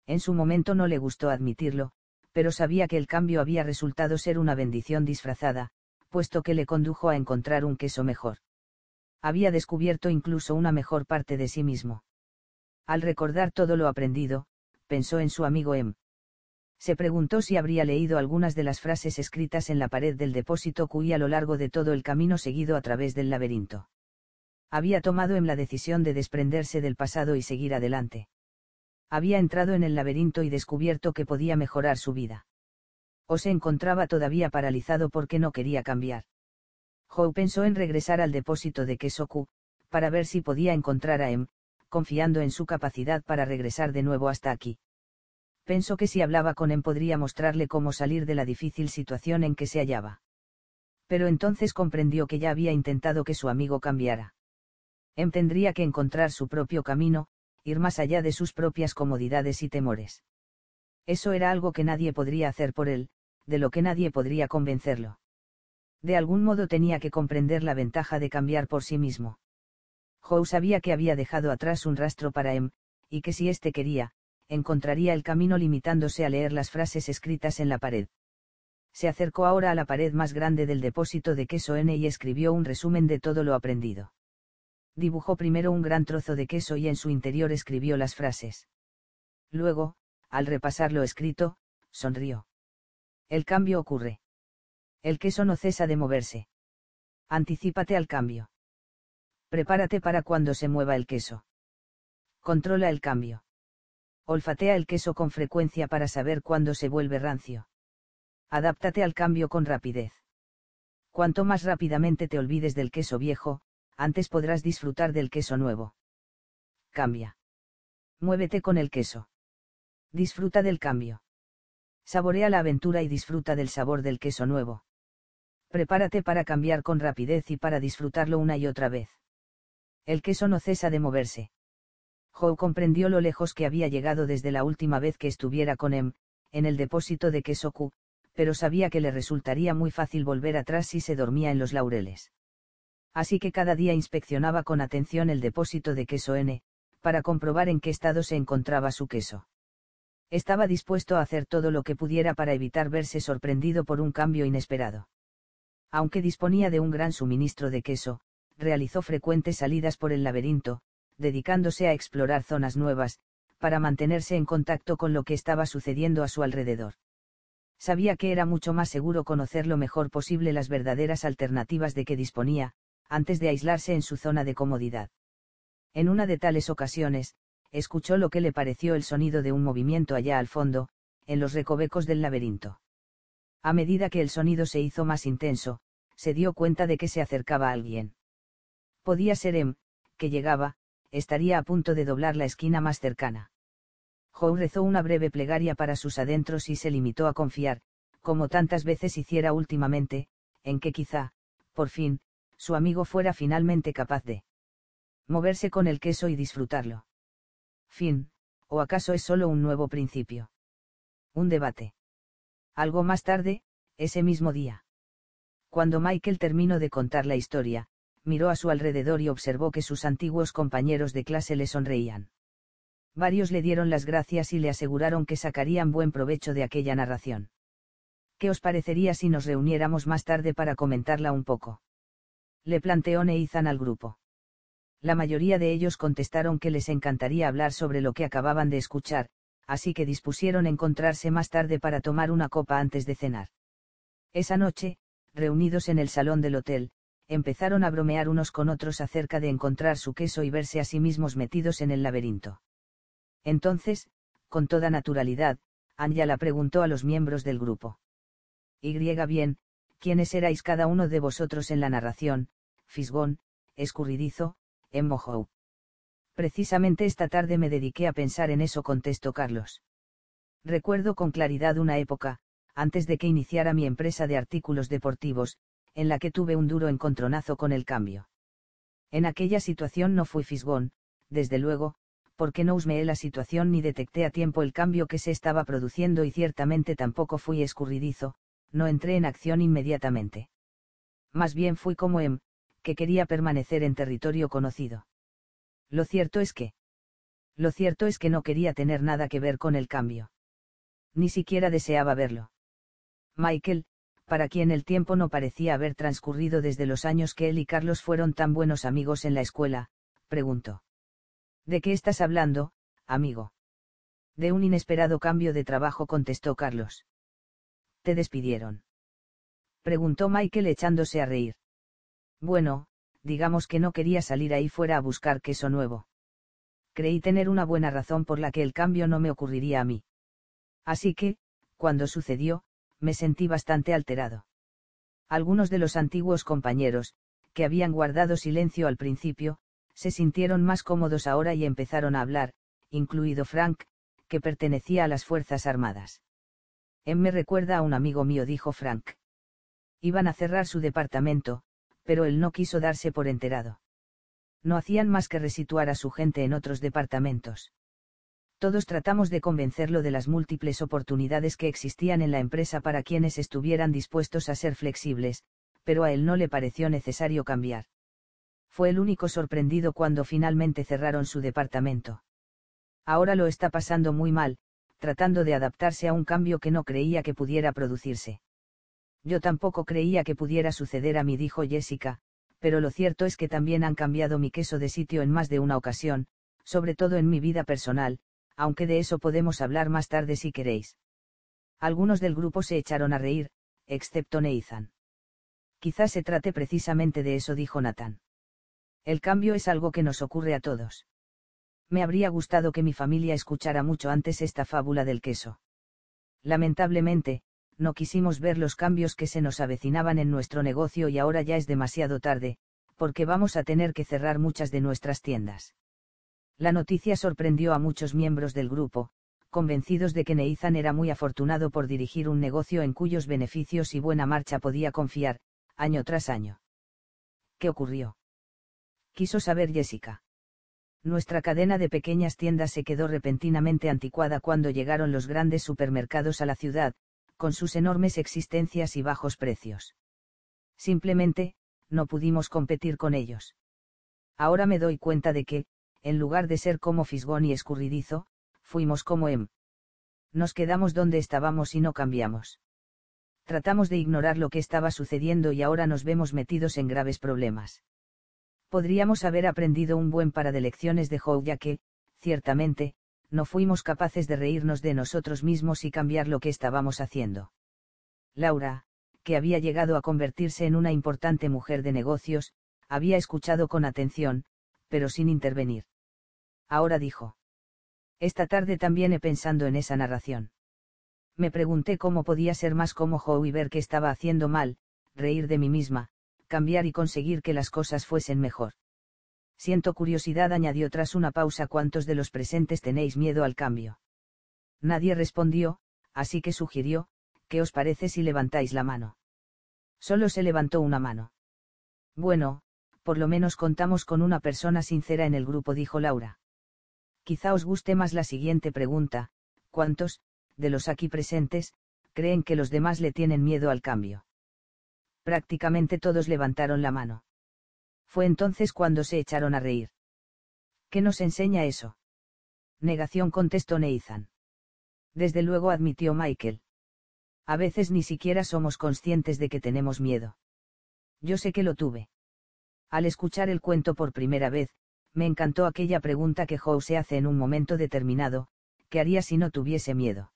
[SPEAKER 1] En su momento no le gustó admitirlo, pero sabía que el cambio había resultado ser una bendición disfrazada, puesto que le condujo a encontrar un queso mejor. Había descubierto incluso una mejor parte de sí mismo. Al recordar todo lo aprendido, pensó en su amigo M. Se preguntó si habría leído algunas de las frases escritas en la pared del depósito Cui a lo largo de todo el camino seguido a través del laberinto. Había tomado M la decisión de desprenderse del pasado y seguir adelante. Había entrado en el laberinto y descubierto que podía mejorar su vida. O se encontraba todavía paralizado porque no quería cambiar. Joe pensó en regresar al depósito de Kesoku, para ver si podía encontrar a M, confiando en su capacidad para regresar de nuevo hasta aquí. Pensó que si hablaba con Em podría mostrarle cómo salir de la difícil situación en que se hallaba. Pero entonces comprendió que ya había intentado que su amigo cambiara. Em tendría que encontrar su propio camino, ir más allá de sus propias comodidades y temores. Eso era algo que nadie podría hacer por él, de lo que nadie podría convencerlo. De algún modo tenía que comprender la ventaja de cambiar por sí mismo. Joe sabía que había dejado atrás un rastro para Em, y que si éste quería, encontraría el camino limitándose a leer las frases escritas en la pared. Se acercó ahora a la pared más grande del depósito de queso N y escribió un resumen de todo lo aprendido. Dibujó primero un gran trozo de queso y en su interior escribió las frases. Luego, al repasar lo escrito, sonrió. El cambio ocurre. El queso no cesa de moverse. Anticípate al cambio. Prepárate para cuando se mueva el queso. Controla el cambio. Olfatea el queso con frecuencia para saber cuándo se vuelve rancio. Adáptate al cambio con rapidez. Cuanto más rápidamente te olvides del queso viejo, antes podrás disfrutar del queso nuevo. Cambia. Muévete con el queso. Disfruta del cambio. Saborea la aventura y disfruta del sabor del queso nuevo. Prepárate para cambiar con rapidez y para disfrutarlo una y otra vez. El queso no cesa de moverse. Joe comprendió lo lejos que había llegado desde la última vez que estuviera con Em, en el depósito de Kesoku, pero sabía que le resultaría muy fácil volver atrás si se dormía en los laureles. Así que cada día inspeccionaba con atención el depósito de queso N, para comprobar en qué estado se encontraba su queso. Estaba dispuesto a hacer todo lo que pudiera para evitar verse sorprendido por un cambio inesperado. Aunque disponía de un gran suministro de queso, realizó frecuentes salidas por el laberinto, dedicándose a explorar zonas nuevas, para mantenerse en contacto con lo que estaba sucediendo a su alrededor. Sabía que era mucho más seguro conocer lo mejor posible las verdaderas alternativas de que disponía, antes de aislarse en su zona de comodidad. En una de tales ocasiones, escuchó lo que le pareció el sonido de un movimiento allá al fondo, en los recovecos del laberinto. A medida que el sonido se hizo más intenso, se dio cuenta de que se acercaba alguien. Podía ser Em, que llegaba, estaría a punto de doblar la esquina más cercana. Joe rezó una breve plegaria para sus adentros y se limitó a confiar, como tantas veces hiciera últimamente, en que quizá, por fin, su amigo fuera finalmente capaz de moverse con el queso y disfrutarlo. Fin, o acaso es solo un nuevo principio. Un debate. Algo más tarde, ese mismo día. Cuando Michael terminó de contar la historia, miró a su alrededor y observó que sus antiguos compañeros de clase le sonreían. Varios le dieron las gracias y le aseguraron que sacarían buen provecho de aquella narración. ¿Qué os parecería si nos reuniéramos más tarde para comentarla un poco? Le planteó Neizan al grupo. La mayoría de ellos contestaron que les encantaría hablar sobre lo que acababan de escuchar, así que dispusieron encontrarse más tarde para tomar una copa antes de cenar. Esa noche, reunidos en el salón del hotel, empezaron a bromear unos con otros acerca de encontrar su queso y verse a sí mismos metidos en el laberinto. Entonces, con toda naturalidad, Anya la preguntó a los miembros del grupo. Y bien, ¿quiénes erais cada uno de vosotros en la narración? Fisgón, escurridizo, Emmohou. Precisamente esta tarde me dediqué a pensar en eso, contestó Carlos. Recuerdo con claridad una época, antes de que iniciara mi empresa de artículos deportivos, en la que tuve un duro encontronazo con el cambio. En aquella situación no fui fisgón, desde luego, porque no husmeé la situación ni detecté a tiempo el cambio que se estaba produciendo y ciertamente tampoco fui escurridizo, no entré en acción inmediatamente. Más bien fui como Em, que quería permanecer en territorio conocido. Lo cierto es que... Lo cierto es que no quería tener nada que ver con el cambio. Ni siquiera deseaba verlo. Michael, para quien el tiempo no parecía haber transcurrido desde los años que él y Carlos fueron tan buenos amigos en la escuela, preguntó. ¿De qué estás hablando, amigo? De un inesperado cambio de trabajo contestó Carlos. ¿Te despidieron? Preguntó Michael echándose a reír. Bueno, digamos que no quería salir ahí fuera a buscar queso nuevo. Creí tener una buena razón por la que el cambio no me ocurriría a mí. Así que, cuando sucedió, me sentí bastante alterado. Algunos de los antiguos compañeros, que habían guardado silencio al principio, se sintieron más cómodos ahora y empezaron a hablar, incluido Frank, que pertenecía a las Fuerzas Armadas. En me recuerda a un amigo mío, dijo Frank. Iban a cerrar su departamento, pero él no quiso darse por enterado. No hacían más que resituar a su gente en otros departamentos. Todos tratamos de convencerlo de las múltiples oportunidades que existían en la empresa para quienes estuvieran dispuestos a ser flexibles, pero a él no le pareció necesario cambiar. Fue el único sorprendido cuando finalmente cerraron su departamento. Ahora lo está pasando muy mal, tratando de adaptarse a un cambio que no creía que pudiera producirse. Yo tampoco creía que pudiera suceder a mí, dijo Jessica, pero lo cierto es que también han cambiado mi queso de sitio en más de una ocasión, sobre todo en mi vida personal, aunque de eso podemos hablar más tarde si queréis. Algunos del grupo se echaron a reír, excepto Neizan. Quizás se trate precisamente de eso, dijo Nathan. El cambio es algo que nos ocurre a todos. Me habría gustado que mi familia escuchara mucho antes esta fábula del queso. Lamentablemente, no quisimos ver los cambios que se nos avecinaban en nuestro negocio y ahora ya es demasiado tarde, porque vamos a tener que cerrar muchas de nuestras tiendas. La noticia sorprendió a muchos miembros del grupo, convencidos de que Neizan era muy afortunado por dirigir un negocio en cuyos beneficios y buena marcha podía confiar, año tras año. ¿Qué ocurrió? Quiso saber Jessica. Nuestra cadena de pequeñas tiendas se quedó repentinamente anticuada cuando llegaron los grandes supermercados a la ciudad, con sus enormes existencias y bajos precios. Simplemente, no pudimos competir con ellos. Ahora me doy cuenta de que, en lugar de ser como fisgón y escurridizo, fuimos como em. Nos quedamos donde estábamos y no cambiamos. Tratamos de ignorar lo que estaba sucediendo y ahora nos vemos metidos en graves problemas. Podríamos haber aprendido un buen par de lecciones de Howe ya que, ciertamente, no fuimos capaces de reírnos de nosotros mismos y cambiar lo que estábamos haciendo. Laura, que había llegado a convertirse en una importante mujer de negocios, había escuchado con atención, pero sin intervenir. Ahora dijo. Esta tarde también he pensando en esa narración. Me pregunté cómo podía ser más como Joe y ver que estaba haciendo mal, reír de mí misma, cambiar y conseguir que las cosas fuesen mejor. Siento curiosidad, añadió tras una pausa, ¿cuántos de los presentes tenéis miedo al cambio? Nadie respondió, así que sugirió, ¿qué os parece si levantáis la mano? Solo se levantó una mano. Bueno, por lo menos contamos con una persona sincera en el grupo, dijo Laura. Quizá os guste más la siguiente pregunta, ¿cuántos, de los aquí presentes, creen que los demás le tienen miedo al cambio? Prácticamente todos levantaron la mano. Fue entonces cuando se echaron a reír. ¿Qué nos enseña eso? Negación contestó Neizan. Desde luego admitió Michael. A veces ni siquiera somos conscientes de que tenemos miedo. Yo sé que lo tuve. Al escuchar el cuento por primera vez, me encantó aquella pregunta que Howe se hace en un momento determinado, ¿qué haría si no tuviese miedo?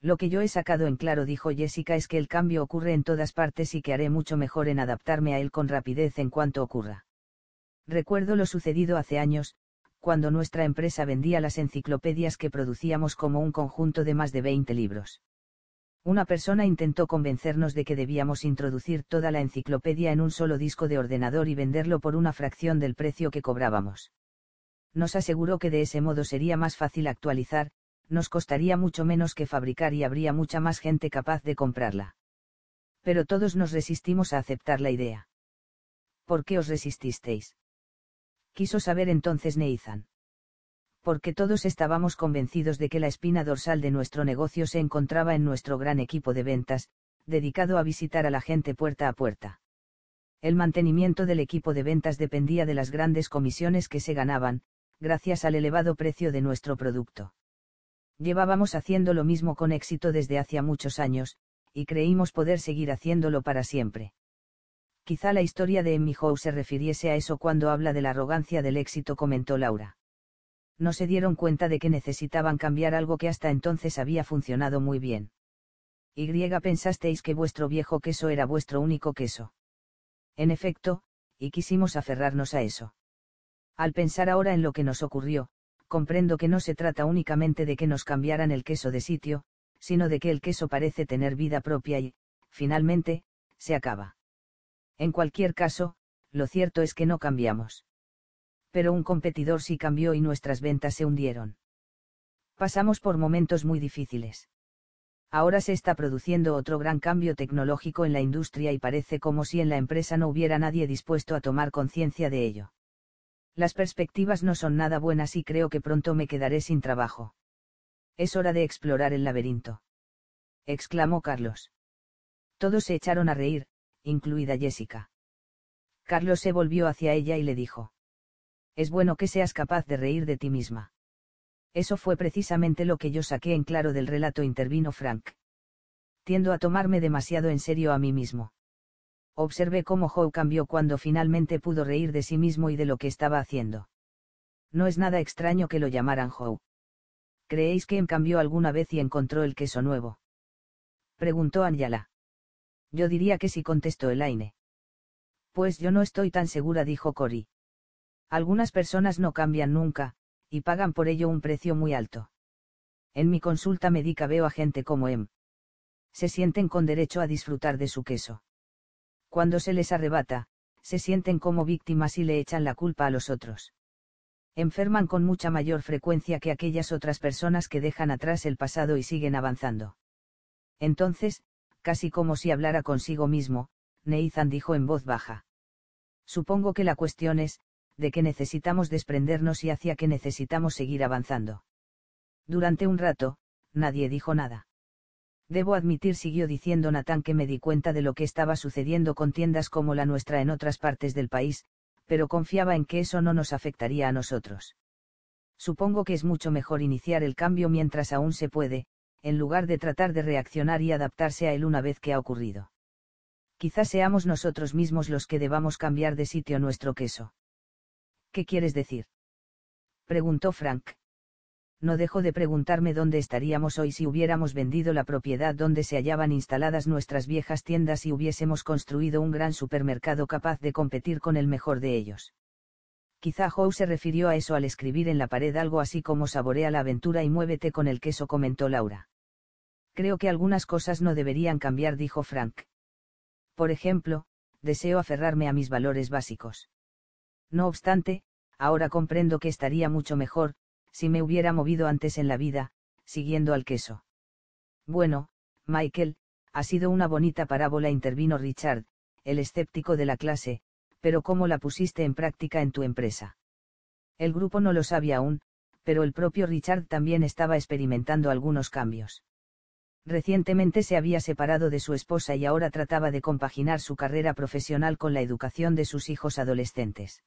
[SPEAKER 1] Lo que yo he sacado en claro, dijo Jessica, es que el cambio ocurre en todas partes y que haré mucho mejor en adaptarme a él con rapidez en cuanto ocurra. Recuerdo lo sucedido hace años, cuando nuestra empresa vendía las enciclopedias que producíamos como un conjunto de más de 20 libros. Una persona intentó convencernos de que debíamos introducir toda la enciclopedia en un solo disco de ordenador y venderlo por una fracción del precio que cobrábamos. Nos aseguró que de ese modo sería más fácil actualizar, nos costaría mucho menos que fabricar y habría mucha más gente capaz de comprarla. Pero todos nos resistimos a aceptar la idea. ¿Por qué os resististeis? Quiso saber entonces Neizan porque todos estábamos convencidos de que la espina dorsal de nuestro negocio se encontraba en nuestro gran equipo de ventas, dedicado a visitar a la gente puerta a puerta. El mantenimiento del equipo de ventas dependía de las grandes comisiones que se ganaban, gracias al elevado precio de nuestro producto. Llevábamos haciendo lo mismo con éxito desde hacía muchos años, y creímos poder seguir haciéndolo para siempre. Quizá la historia de Emmy Howe se refiriese a eso cuando habla de la arrogancia del éxito, comentó Laura. No se dieron cuenta de que necesitaban cambiar algo que hasta entonces había funcionado muy bien. Y pensasteis que vuestro viejo queso era vuestro único queso. En efecto, y quisimos aferrarnos a eso. Al pensar ahora en lo que nos ocurrió, comprendo que no se trata únicamente de que nos cambiaran el queso de sitio, sino de que el queso parece tener vida propia y, finalmente, se acaba. En cualquier caso, lo cierto es que no cambiamos. Pero un competidor sí cambió y nuestras ventas se hundieron. Pasamos por momentos muy difíciles. Ahora se está produciendo otro gran cambio tecnológico en la industria y parece como si en la empresa no hubiera nadie dispuesto a tomar conciencia de ello. Las perspectivas no son nada buenas y creo que pronto me quedaré sin trabajo. Es hora de explorar el laberinto. exclamó Carlos. Todos se echaron a reír, incluida Jessica. Carlos se volvió hacia ella y le dijo. Es bueno que seas capaz de reír de ti misma. Eso fue precisamente lo que yo saqué en claro del relato, intervino Frank. Tiendo a tomarme demasiado en serio a mí mismo. Observé cómo Joe cambió cuando finalmente pudo reír de sí mismo y de lo que estaba haciendo. No es nada extraño que lo llamaran Joe. ¿Creéis que Em cambió alguna vez y encontró el queso nuevo? Preguntó Angela. Yo diría que sí contestó Elaine. Pues yo no estoy tan segura, dijo Cory. Algunas personas no cambian nunca, y pagan por ello un precio muy alto. En mi consulta médica veo a gente como Em. Se sienten con derecho a disfrutar de su queso. Cuando se les arrebata, se sienten como víctimas y le echan la culpa a los otros. Enferman con mucha mayor frecuencia que aquellas otras personas que dejan atrás el pasado y siguen avanzando. Entonces, casi como si hablara consigo mismo, Neizan dijo en voz baja. Supongo que la cuestión es, de que necesitamos desprendernos y hacia que necesitamos seguir avanzando. Durante un rato, nadie dijo nada. Debo admitir, siguió diciendo Natán, que me di cuenta de lo que estaba sucediendo con tiendas como la nuestra en otras partes del país, pero confiaba en que eso no nos afectaría a nosotros. Supongo que es mucho mejor iniciar el cambio mientras aún se puede, en lugar de tratar de reaccionar y adaptarse a él una vez que ha ocurrido. Quizás seamos nosotros mismos los que debamos cambiar de sitio nuestro queso. ¿Qué quieres decir? preguntó Frank. No dejo de preguntarme dónde estaríamos hoy si hubiéramos vendido la propiedad donde se hallaban instaladas nuestras viejas tiendas y hubiésemos construido un gran supermercado capaz de competir con el mejor de ellos. Quizá Howe se refirió a eso al escribir en la pared algo así como saborea la aventura y muévete con el queso, comentó Laura. Creo que algunas cosas no deberían cambiar, dijo Frank. Por ejemplo, deseo aferrarme a mis valores básicos. No obstante, ahora comprendo que estaría mucho mejor, si me hubiera movido antes en la vida, siguiendo al queso. Bueno, Michael, ha sido una bonita parábola, intervino Richard, el escéptico de la clase, pero ¿cómo la pusiste en práctica en tu empresa? El grupo no lo sabía aún, pero el propio Richard también estaba experimentando algunos cambios. Recientemente se había separado de su esposa y ahora trataba de compaginar su carrera profesional con la educación de sus hijos adolescentes.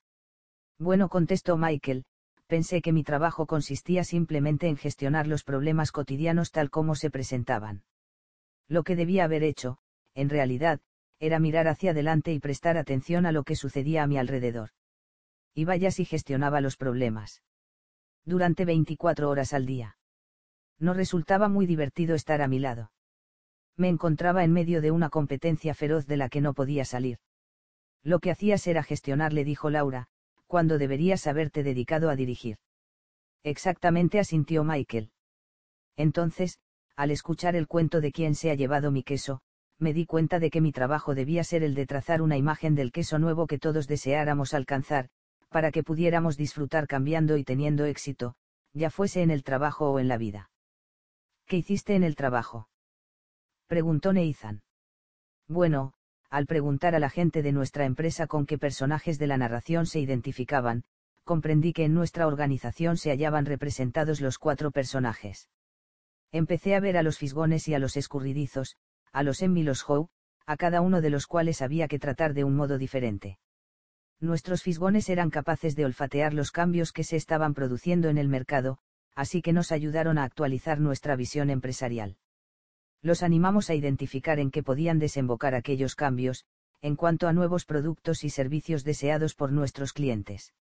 [SPEAKER 1] Bueno, contestó Michael, pensé que mi trabajo consistía simplemente en gestionar los problemas cotidianos tal como se presentaban. Lo que debía haber hecho, en realidad, era mirar hacia adelante y prestar atención a lo que sucedía a mi alrededor. Y vaya si gestionaba los problemas. Durante 24 horas al día no resultaba muy divertido estar a mi lado. Me encontraba en medio de una competencia feroz de la que no podía salir. Lo que hacías era gestionar, le dijo Laura, cuando deberías haberte dedicado a dirigir. Exactamente asintió Michael. Entonces, al escuchar el cuento de quién se ha llevado mi queso, me di cuenta de que mi trabajo debía ser el de trazar una imagen del queso nuevo que todos deseáramos alcanzar, para que pudiéramos disfrutar cambiando y teniendo éxito, ya fuese en el trabajo o en la vida. ¿Qué hiciste en el trabajo? Preguntó Neizan. Bueno, al preguntar a la gente de nuestra empresa con qué personajes de la narración se identificaban, comprendí que en nuestra organización se hallaban representados los cuatro personajes. Empecé a ver a los fisgones y a los escurridizos, a los Emmy los Howe, a cada uno de los cuales había que tratar de un modo diferente. Nuestros fisgones eran capaces de olfatear los cambios que se estaban produciendo en el mercado, así que nos ayudaron a actualizar nuestra visión empresarial. Los animamos a identificar en qué podían desembocar aquellos cambios, en cuanto a nuevos productos y servicios deseados por nuestros clientes.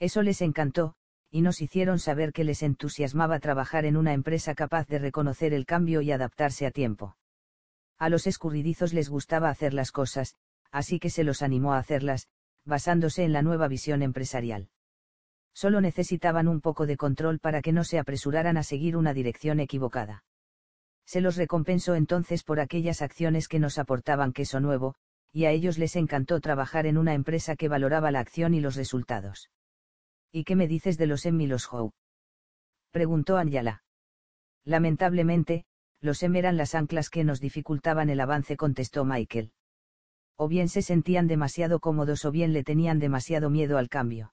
[SPEAKER 1] Eso les encantó, y nos hicieron saber que les entusiasmaba trabajar en una empresa capaz de reconocer el cambio y adaptarse a tiempo. A los escurridizos les gustaba hacer las cosas, así que se los animó a hacerlas, basándose en la nueva visión empresarial. Solo necesitaban un poco de control para que no se apresuraran a seguir una dirección equivocada. Se los recompensó entonces por aquellas acciones que nos aportaban queso nuevo, y a ellos les encantó trabajar en una empresa que valoraba la acción y los resultados. ¿Y qué me dices de los M y los Howe? preguntó Anjala. Lamentablemente, los M eran las anclas que nos dificultaban el avance, contestó Michael. O bien se sentían demasiado cómodos o bien le tenían demasiado miedo al cambio.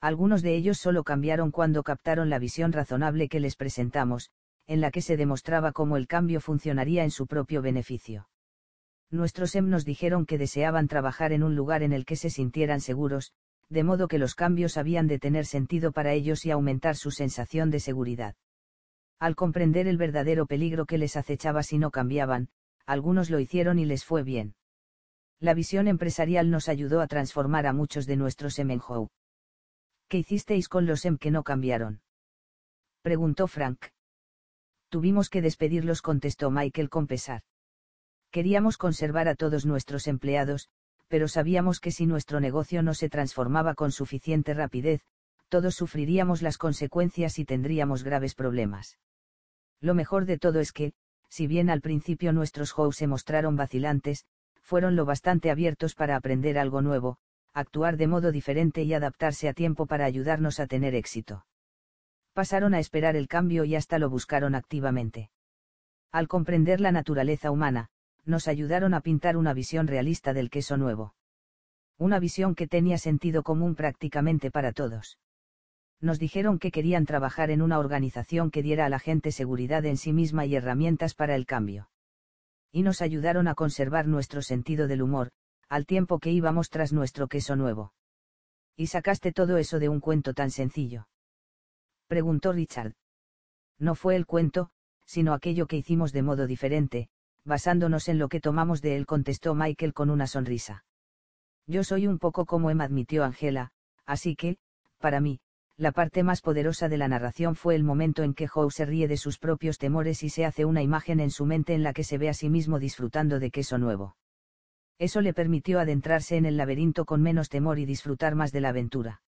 [SPEAKER 1] Algunos de ellos solo cambiaron cuando captaron la visión razonable que les presentamos, en la que se demostraba cómo el cambio funcionaría en su propio beneficio nuestros EM nos dijeron que deseaban trabajar en un lugar en el que se sintieran seguros, de modo que los cambios habían de tener sentido para ellos y aumentar su sensación de seguridad. Al comprender el verdadero peligro que les acechaba si no cambiaban, algunos lo hicieron y les fue bien. La visión empresarial nos ayudó a transformar a muchos de nuestros EM en. ¿Qué hicisteis con los EM que no cambiaron? Preguntó Frank. Tuvimos que despedirlos, contestó Michael con pesar. Queríamos conservar a todos nuestros empleados, pero sabíamos que si nuestro negocio no se transformaba con suficiente rapidez, todos sufriríamos las consecuencias y tendríamos graves problemas. Lo mejor de todo es que, si bien al principio nuestros hows se mostraron vacilantes, fueron lo bastante abiertos para aprender algo nuevo, actuar de modo diferente y adaptarse a tiempo para ayudarnos a tener éxito. Pasaron a esperar el cambio y hasta lo buscaron activamente. Al comprender la naturaleza humana, nos ayudaron a pintar una visión realista del queso nuevo. Una visión que tenía sentido común prácticamente para todos. Nos dijeron que querían trabajar en una organización que diera a la gente seguridad en sí misma y herramientas para el cambio. Y nos ayudaron a conservar nuestro sentido del humor, al tiempo que íbamos tras nuestro queso nuevo. ¿Y sacaste todo eso de un cuento tan sencillo? Preguntó Richard. No fue el cuento, sino aquello que hicimos de modo diferente, basándonos en lo que tomamos de él, contestó Michael con una sonrisa. Yo soy un poco como Emma admitió Angela, así que, para mí, la parte más poderosa de la narración fue el momento en que Howe se ríe de sus propios temores y se hace una imagen en su mente en la que se ve a sí mismo disfrutando de queso nuevo. Eso le permitió adentrarse en el laberinto con menos temor y disfrutar más de la aventura.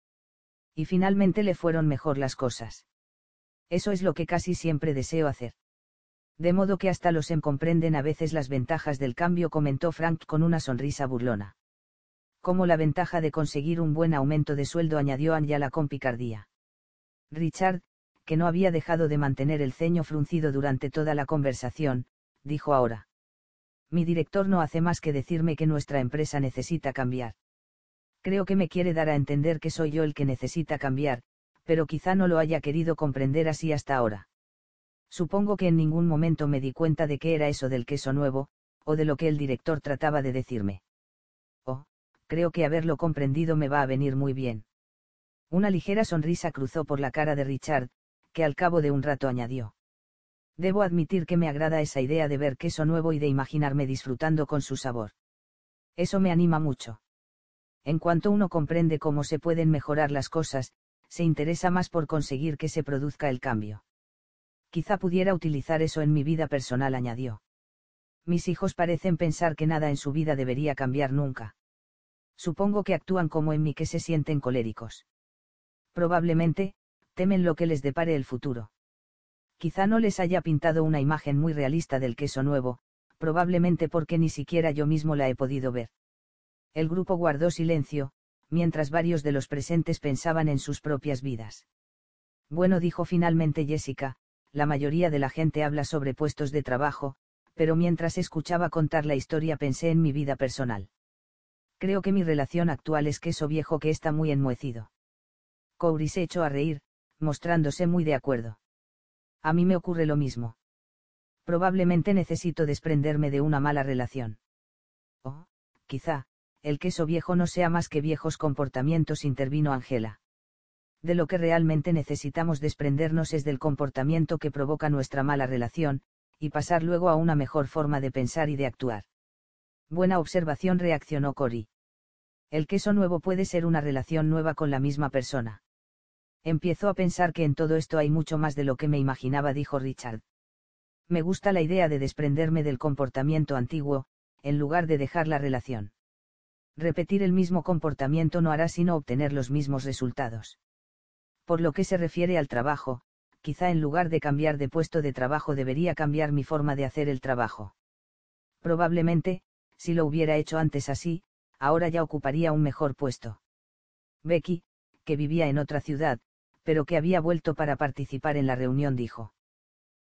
[SPEAKER 1] Y finalmente le fueron mejor las cosas. Eso es lo que casi siempre deseo hacer de modo que hasta los em comprenden a veces las ventajas del cambio, comentó Frank con una sonrisa burlona. Como la ventaja de conseguir un buen aumento de sueldo, añadió Angela con picardía. Richard, que no había dejado de mantener el ceño fruncido durante toda la conversación, dijo ahora. Mi director no hace más que decirme que nuestra empresa necesita cambiar. Creo que me quiere dar a entender que soy yo el que necesita cambiar, pero quizá no lo haya querido comprender así hasta ahora. Supongo que en ningún momento me di cuenta de qué era eso del queso nuevo, o de lo que el director trataba de decirme. Oh, creo que haberlo comprendido me va a venir muy bien. Una ligera sonrisa cruzó por la cara de Richard, que al cabo de un rato añadió. Debo admitir que me agrada esa idea de ver queso nuevo y de imaginarme disfrutando con su sabor. Eso me anima mucho. En cuanto uno comprende cómo se pueden mejorar las cosas, se interesa más por conseguir que se produzca el cambio. Quizá pudiera utilizar eso en mi vida personal, añadió. Mis hijos parecen pensar que nada en su vida debería cambiar nunca. Supongo que actúan como en mí que se sienten coléricos. Probablemente, temen lo que les depare el futuro. Quizá no les haya pintado una imagen muy realista del queso nuevo, probablemente porque ni siquiera yo mismo la he podido ver. El grupo guardó silencio, mientras varios de los presentes pensaban en sus propias vidas. Bueno, dijo finalmente Jessica, la mayoría de la gente habla sobre puestos de trabajo, pero mientras escuchaba contar la historia pensé en mi vida personal. Creo que mi relación actual es queso viejo que está muy enmohecido. Cowrie se echó a reír, mostrándose muy de acuerdo. A mí me ocurre lo mismo. Probablemente necesito desprenderme de una mala relación. Oh, quizá, el queso viejo no sea más que viejos comportamientos, intervino Angela. De lo que realmente necesitamos desprendernos es del comportamiento que provoca nuestra mala relación, y pasar luego a una mejor forma de pensar y de actuar. Buena observación, reaccionó Cory. El queso nuevo puede ser una relación nueva con la misma persona. Empiezo a pensar que en todo esto hay mucho más de lo que me imaginaba, dijo Richard. Me gusta la idea de desprenderme del comportamiento antiguo, en lugar de dejar la relación. Repetir el mismo comportamiento no hará sino obtener los mismos resultados. Por lo que se refiere al trabajo, quizá en lugar de cambiar de puesto de trabajo debería cambiar mi forma de hacer el trabajo. Probablemente, si lo hubiera hecho antes así, ahora ya ocuparía un mejor puesto. Becky, que vivía en otra ciudad, pero que había vuelto para participar en la reunión, dijo.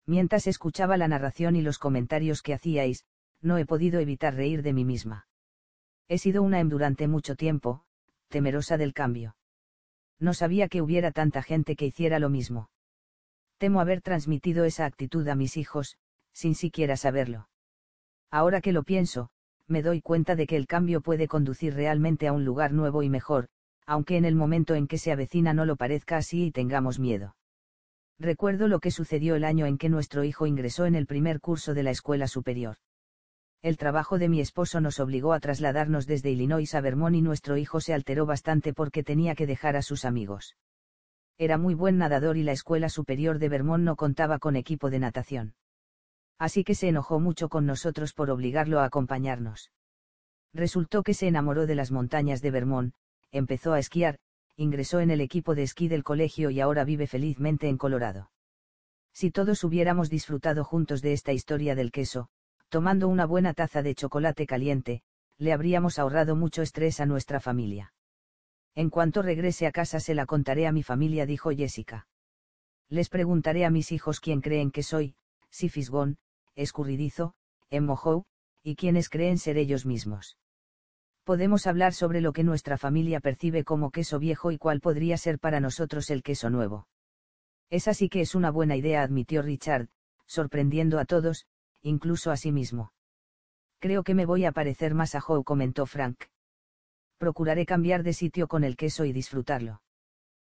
[SPEAKER 1] Mientras escuchaba la narración y los comentarios que hacíais, no he podido evitar reír de mí misma. He sido una em durante mucho tiempo, temerosa del cambio. No sabía que hubiera tanta gente que hiciera lo mismo. Temo haber transmitido esa actitud a mis hijos, sin siquiera saberlo. Ahora que lo pienso, me doy cuenta de que el cambio puede conducir realmente a un lugar nuevo y mejor, aunque en el momento en que se avecina no lo parezca así y tengamos miedo. Recuerdo lo que sucedió el año en que nuestro hijo ingresó en el primer curso de la escuela superior. El trabajo de mi esposo nos obligó a trasladarnos desde Illinois a Vermont y nuestro hijo se alteró bastante porque tenía que dejar a sus amigos. Era muy buen nadador y la escuela superior de Vermont no contaba con equipo de natación. Así que se enojó mucho con nosotros por obligarlo a acompañarnos. Resultó que se enamoró de las montañas de Vermont, empezó a esquiar, ingresó en el equipo de esquí del colegio y ahora vive felizmente en Colorado. Si todos hubiéramos disfrutado juntos de esta historia del queso, tomando una buena taza de chocolate caliente, le habríamos ahorrado mucho estrés a nuestra familia. En cuanto regrese a casa se la contaré a mi familia, dijo Jessica. Les preguntaré a mis hijos quién creen que soy, si fisgón, escurridizo, en y quiénes creen ser ellos mismos podemos hablar sobre lo que nuestra familia percibe como queso viejo y cuál podría ser para nosotros el queso nuevo. Esa sí que es una buena idea, admitió Richard, sorprendiendo a todos, incluso a sí mismo. Creo que me voy a parecer más a Joe, comentó Frank. Procuraré cambiar de sitio con el queso y disfrutarlo.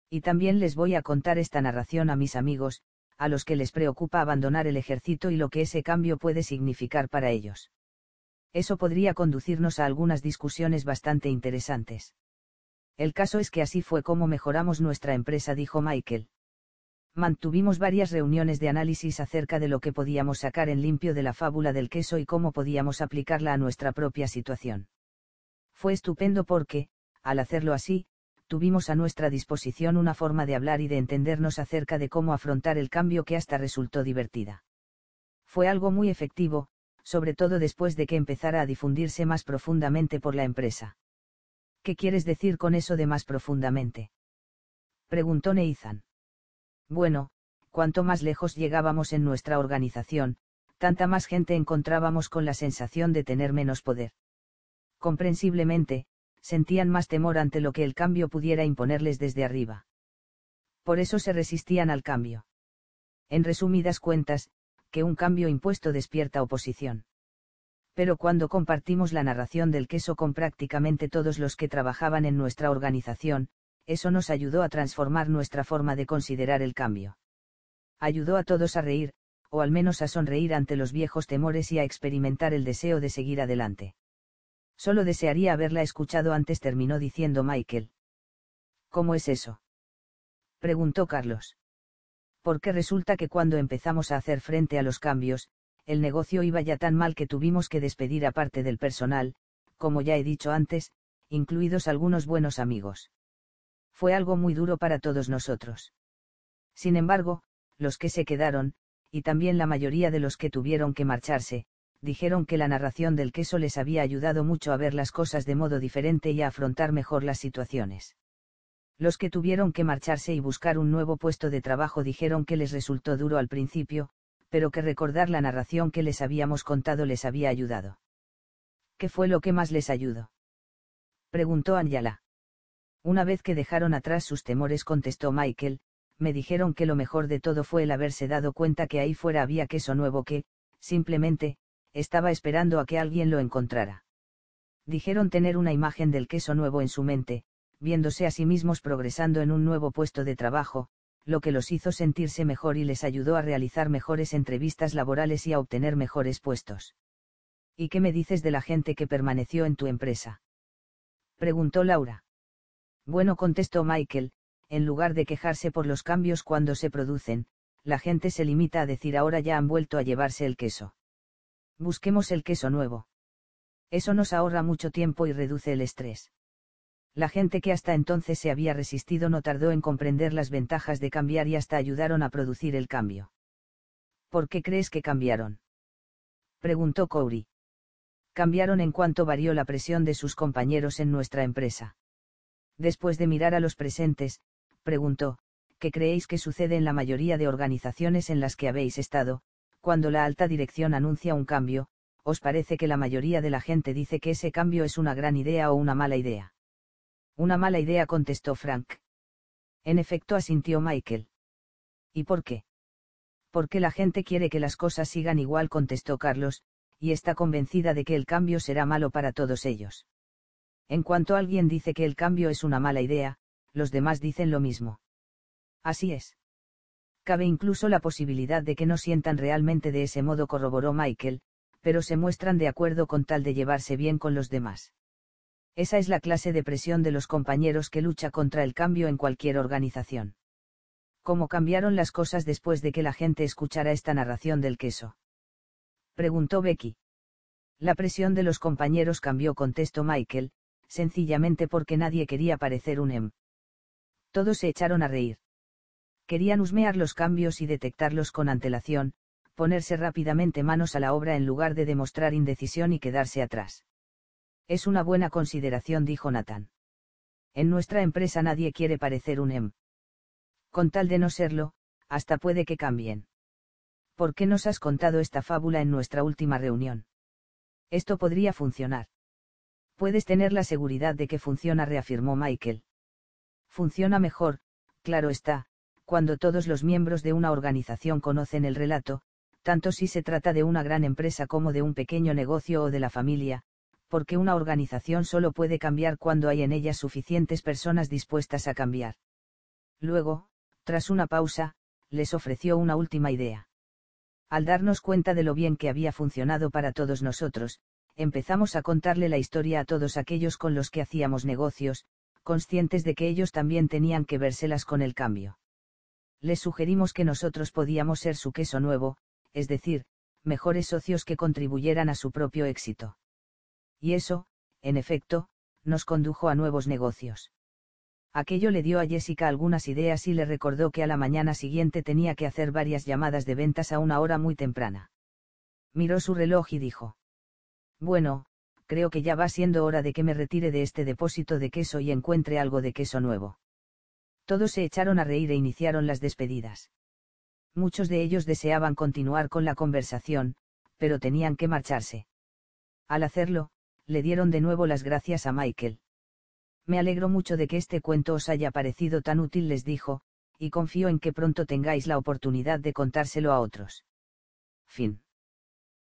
[SPEAKER 1] Y también les voy a contar esta narración a mis amigos, a los que les preocupa abandonar el ejército y lo que ese cambio puede significar para ellos eso podría conducirnos a algunas discusiones bastante interesantes. El caso es que así fue como mejoramos nuestra empresa, dijo Michael. Mantuvimos varias reuniones de análisis acerca de lo que podíamos sacar en limpio de la fábula del queso y cómo podíamos aplicarla a nuestra propia situación. Fue estupendo porque, al hacerlo así, tuvimos a nuestra disposición una forma de hablar y de entendernos acerca de cómo afrontar el cambio que hasta resultó divertida. Fue algo muy efectivo, sobre todo después de que empezara a difundirse más profundamente por la empresa. ¿Qué quieres decir con eso de más profundamente? Preguntó Neizan. Bueno, cuanto más lejos llegábamos en nuestra organización, tanta más gente encontrábamos con la sensación de tener menos poder. Comprensiblemente, sentían más temor ante lo que el cambio pudiera imponerles desde arriba. Por eso se resistían al cambio. En resumidas cuentas, que un cambio impuesto despierta oposición. Pero cuando compartimos la narración del queso con prácticamente todos los que trabajaban en nuestra organización, eso nos ayudó a transformar nuestra forma de considerar el cambio. Ayudó a todos a reír, o al menos a sonreír ante los viejos temores y a experimentar el deseo de seguir adelante. Solo desearía haberla escuchado antes, terminó diciendo Michael. ¿Cómo es eso? preguntó Carlos porque resulta que cuando empezamos a hacer frente a los cambios, el negocio iba ya tan mal que tuvimos que despedir a parte del personal, como ya he dicho antes, incluidos algunos buenos amigos. Fue algo muy duro para todos nosotros. Sin embargo, los que se quedaron, y también la mayoría de los que tuvieron que marcharse, dijeron que la narración del queso les había ayudado mucho a ver las cosas de modo diferente y a afrontar mejor las situaciones. Los que tuvieron que marcharse y buscar un nuevo puesto de trabajo dijeron que les resultó duro al principio, pero que recordar la narración que les habíamos contado les había ayudado. ¿Qué fue lo que más les ayudó? Preguntó Angela. Una vez que dejaron atrás sus temores, contestó Michael, me dijeron que lo mejor de todo fue el haberse dado cuenta que ahí fuera había queso nuevo que, simplemente, estaba esperando a que alguien lo encontrara. Dijeron tener una imagen del queso nuevo en su mente, viéndose a sí mismos progresando en un nuevo puesto de trabajo, lo que los hizo sentirse mejor y les ayudó a realizar mejores entrevistas laborales y a obtener mejores puestos. ¿Y qué me dices de la gente que permaneció en tu empresa? Preguntó Laura. Bueno, contestó Michael, en lugar de quejarse por los cambios cuando se producen, la gente se limita a decir ahora ya han vuelto a llevarse el queso. Busquemos el queso nuevo. Eso nos ahorra mucho tiempo y reduce el estrés. La gente que hasta entonces se había resistido no tardó en comprender las ventajas de cambiar y hasta ayudaron a producir el cambio. ¿Por qué crees que cambiaron? preguntó Corey. Cambiaron en cuanto varió la presión de sus compañeros en nuestra empresa. Después de mirar a los presentes, preguntó, ¿qué creéis que sucede en la mayoría de organizaciones en las que habéis estado, cuando la alta dirección anuncia un cambio, os parece que la mayoría de la gente dice que ese cambio es una gran idea o una mala idea? Una mala idea contestó Frank. En efecto asintió Michael. ¿Y por qué? Porque la gente quiere que las cosas sigan igual contestó Carlos, y está convencida de que el cambio será malo para todos ellos. En cuanto alguien dice que el cambio es una mala idea, los demás dicen lo mismo. Así es. Cabe incluso la posibilidad de que no sientan realmente de ese modo, corroboró Michael, pero se muestran de acuerdo con tal de llevarse bien con los demás. Esa es la clase de presión de los compañeros que lucha contra el cambio en cualquier organización. ¿Cómo cambiaron las cosas después de que la gente escuchara esta narración del queso? Preguntó Becky. La presión de los compañeros cambió, contestó Michael, sencillamente porque nadie quería parecer un em. Todos se echaron a reír. Querían husmear los cambios y detectarlos con antelación, ponerse rápidamente manos a la obra en lugar de demostrar indecisión y quedarse atrás. Es una buena consideración, dijo Nathan. En nuestra empresa nadie quiere parecer un em. Con tal de no serlo, hasta puede que cambien. ¿por qué nos has contado esta fábula en nuestra última reunión? Esto podría funcionar. Puedes tener la seguridad de que funciona, reafirmó Michael. Funciona mejor, claro está, cuando todos los miembros de una organización conocen el relato, tanto si se trata de una gran empresa como de un pequeño negocio o de la familia, porque una organización solo puede cambiar cuando hay en ella suficientes personas dispuestas a cambiar. Luego, tras una pausa, les ofreció una última idea. Al darnos cuenta de lo bien que había funcionado para todos nosotros, empezamos a contarle la historia a todos aquellos con los que hacíamos negocios, conscientes de que ellos también tenían que vérselas con el cambio. Les sugerimos que nosotros podíamos ser su queso nuevo, es decir, mejores socios que contribuyeran a su propio éxito. Y eso, en efecto, nos condujo a nuevos negocios. Aquello le dio a Jessica algunas ideas y le recordó que a la mañana siguiente tenía que hacer varias llamadas de ventas a una hora muy temprana. Miró su reloj y dijo. Bueno, creo que ya va siendo hora de que me retire de este depósito de queso y encuentre algo de queso nuevo. Todos se echaron a reír e iniciaron las despedidas. Muchos de ellos deseaban continuar con la conversación, pero tenían que marcharse. Al hacerlo, le dieron de nuevo las gracias a Michael. Me alegro mucho de que este cuento os haya parecido tan útil, les dijo, y confío en que pronto tengáis la oportunidad de contárselo a otros. Fin.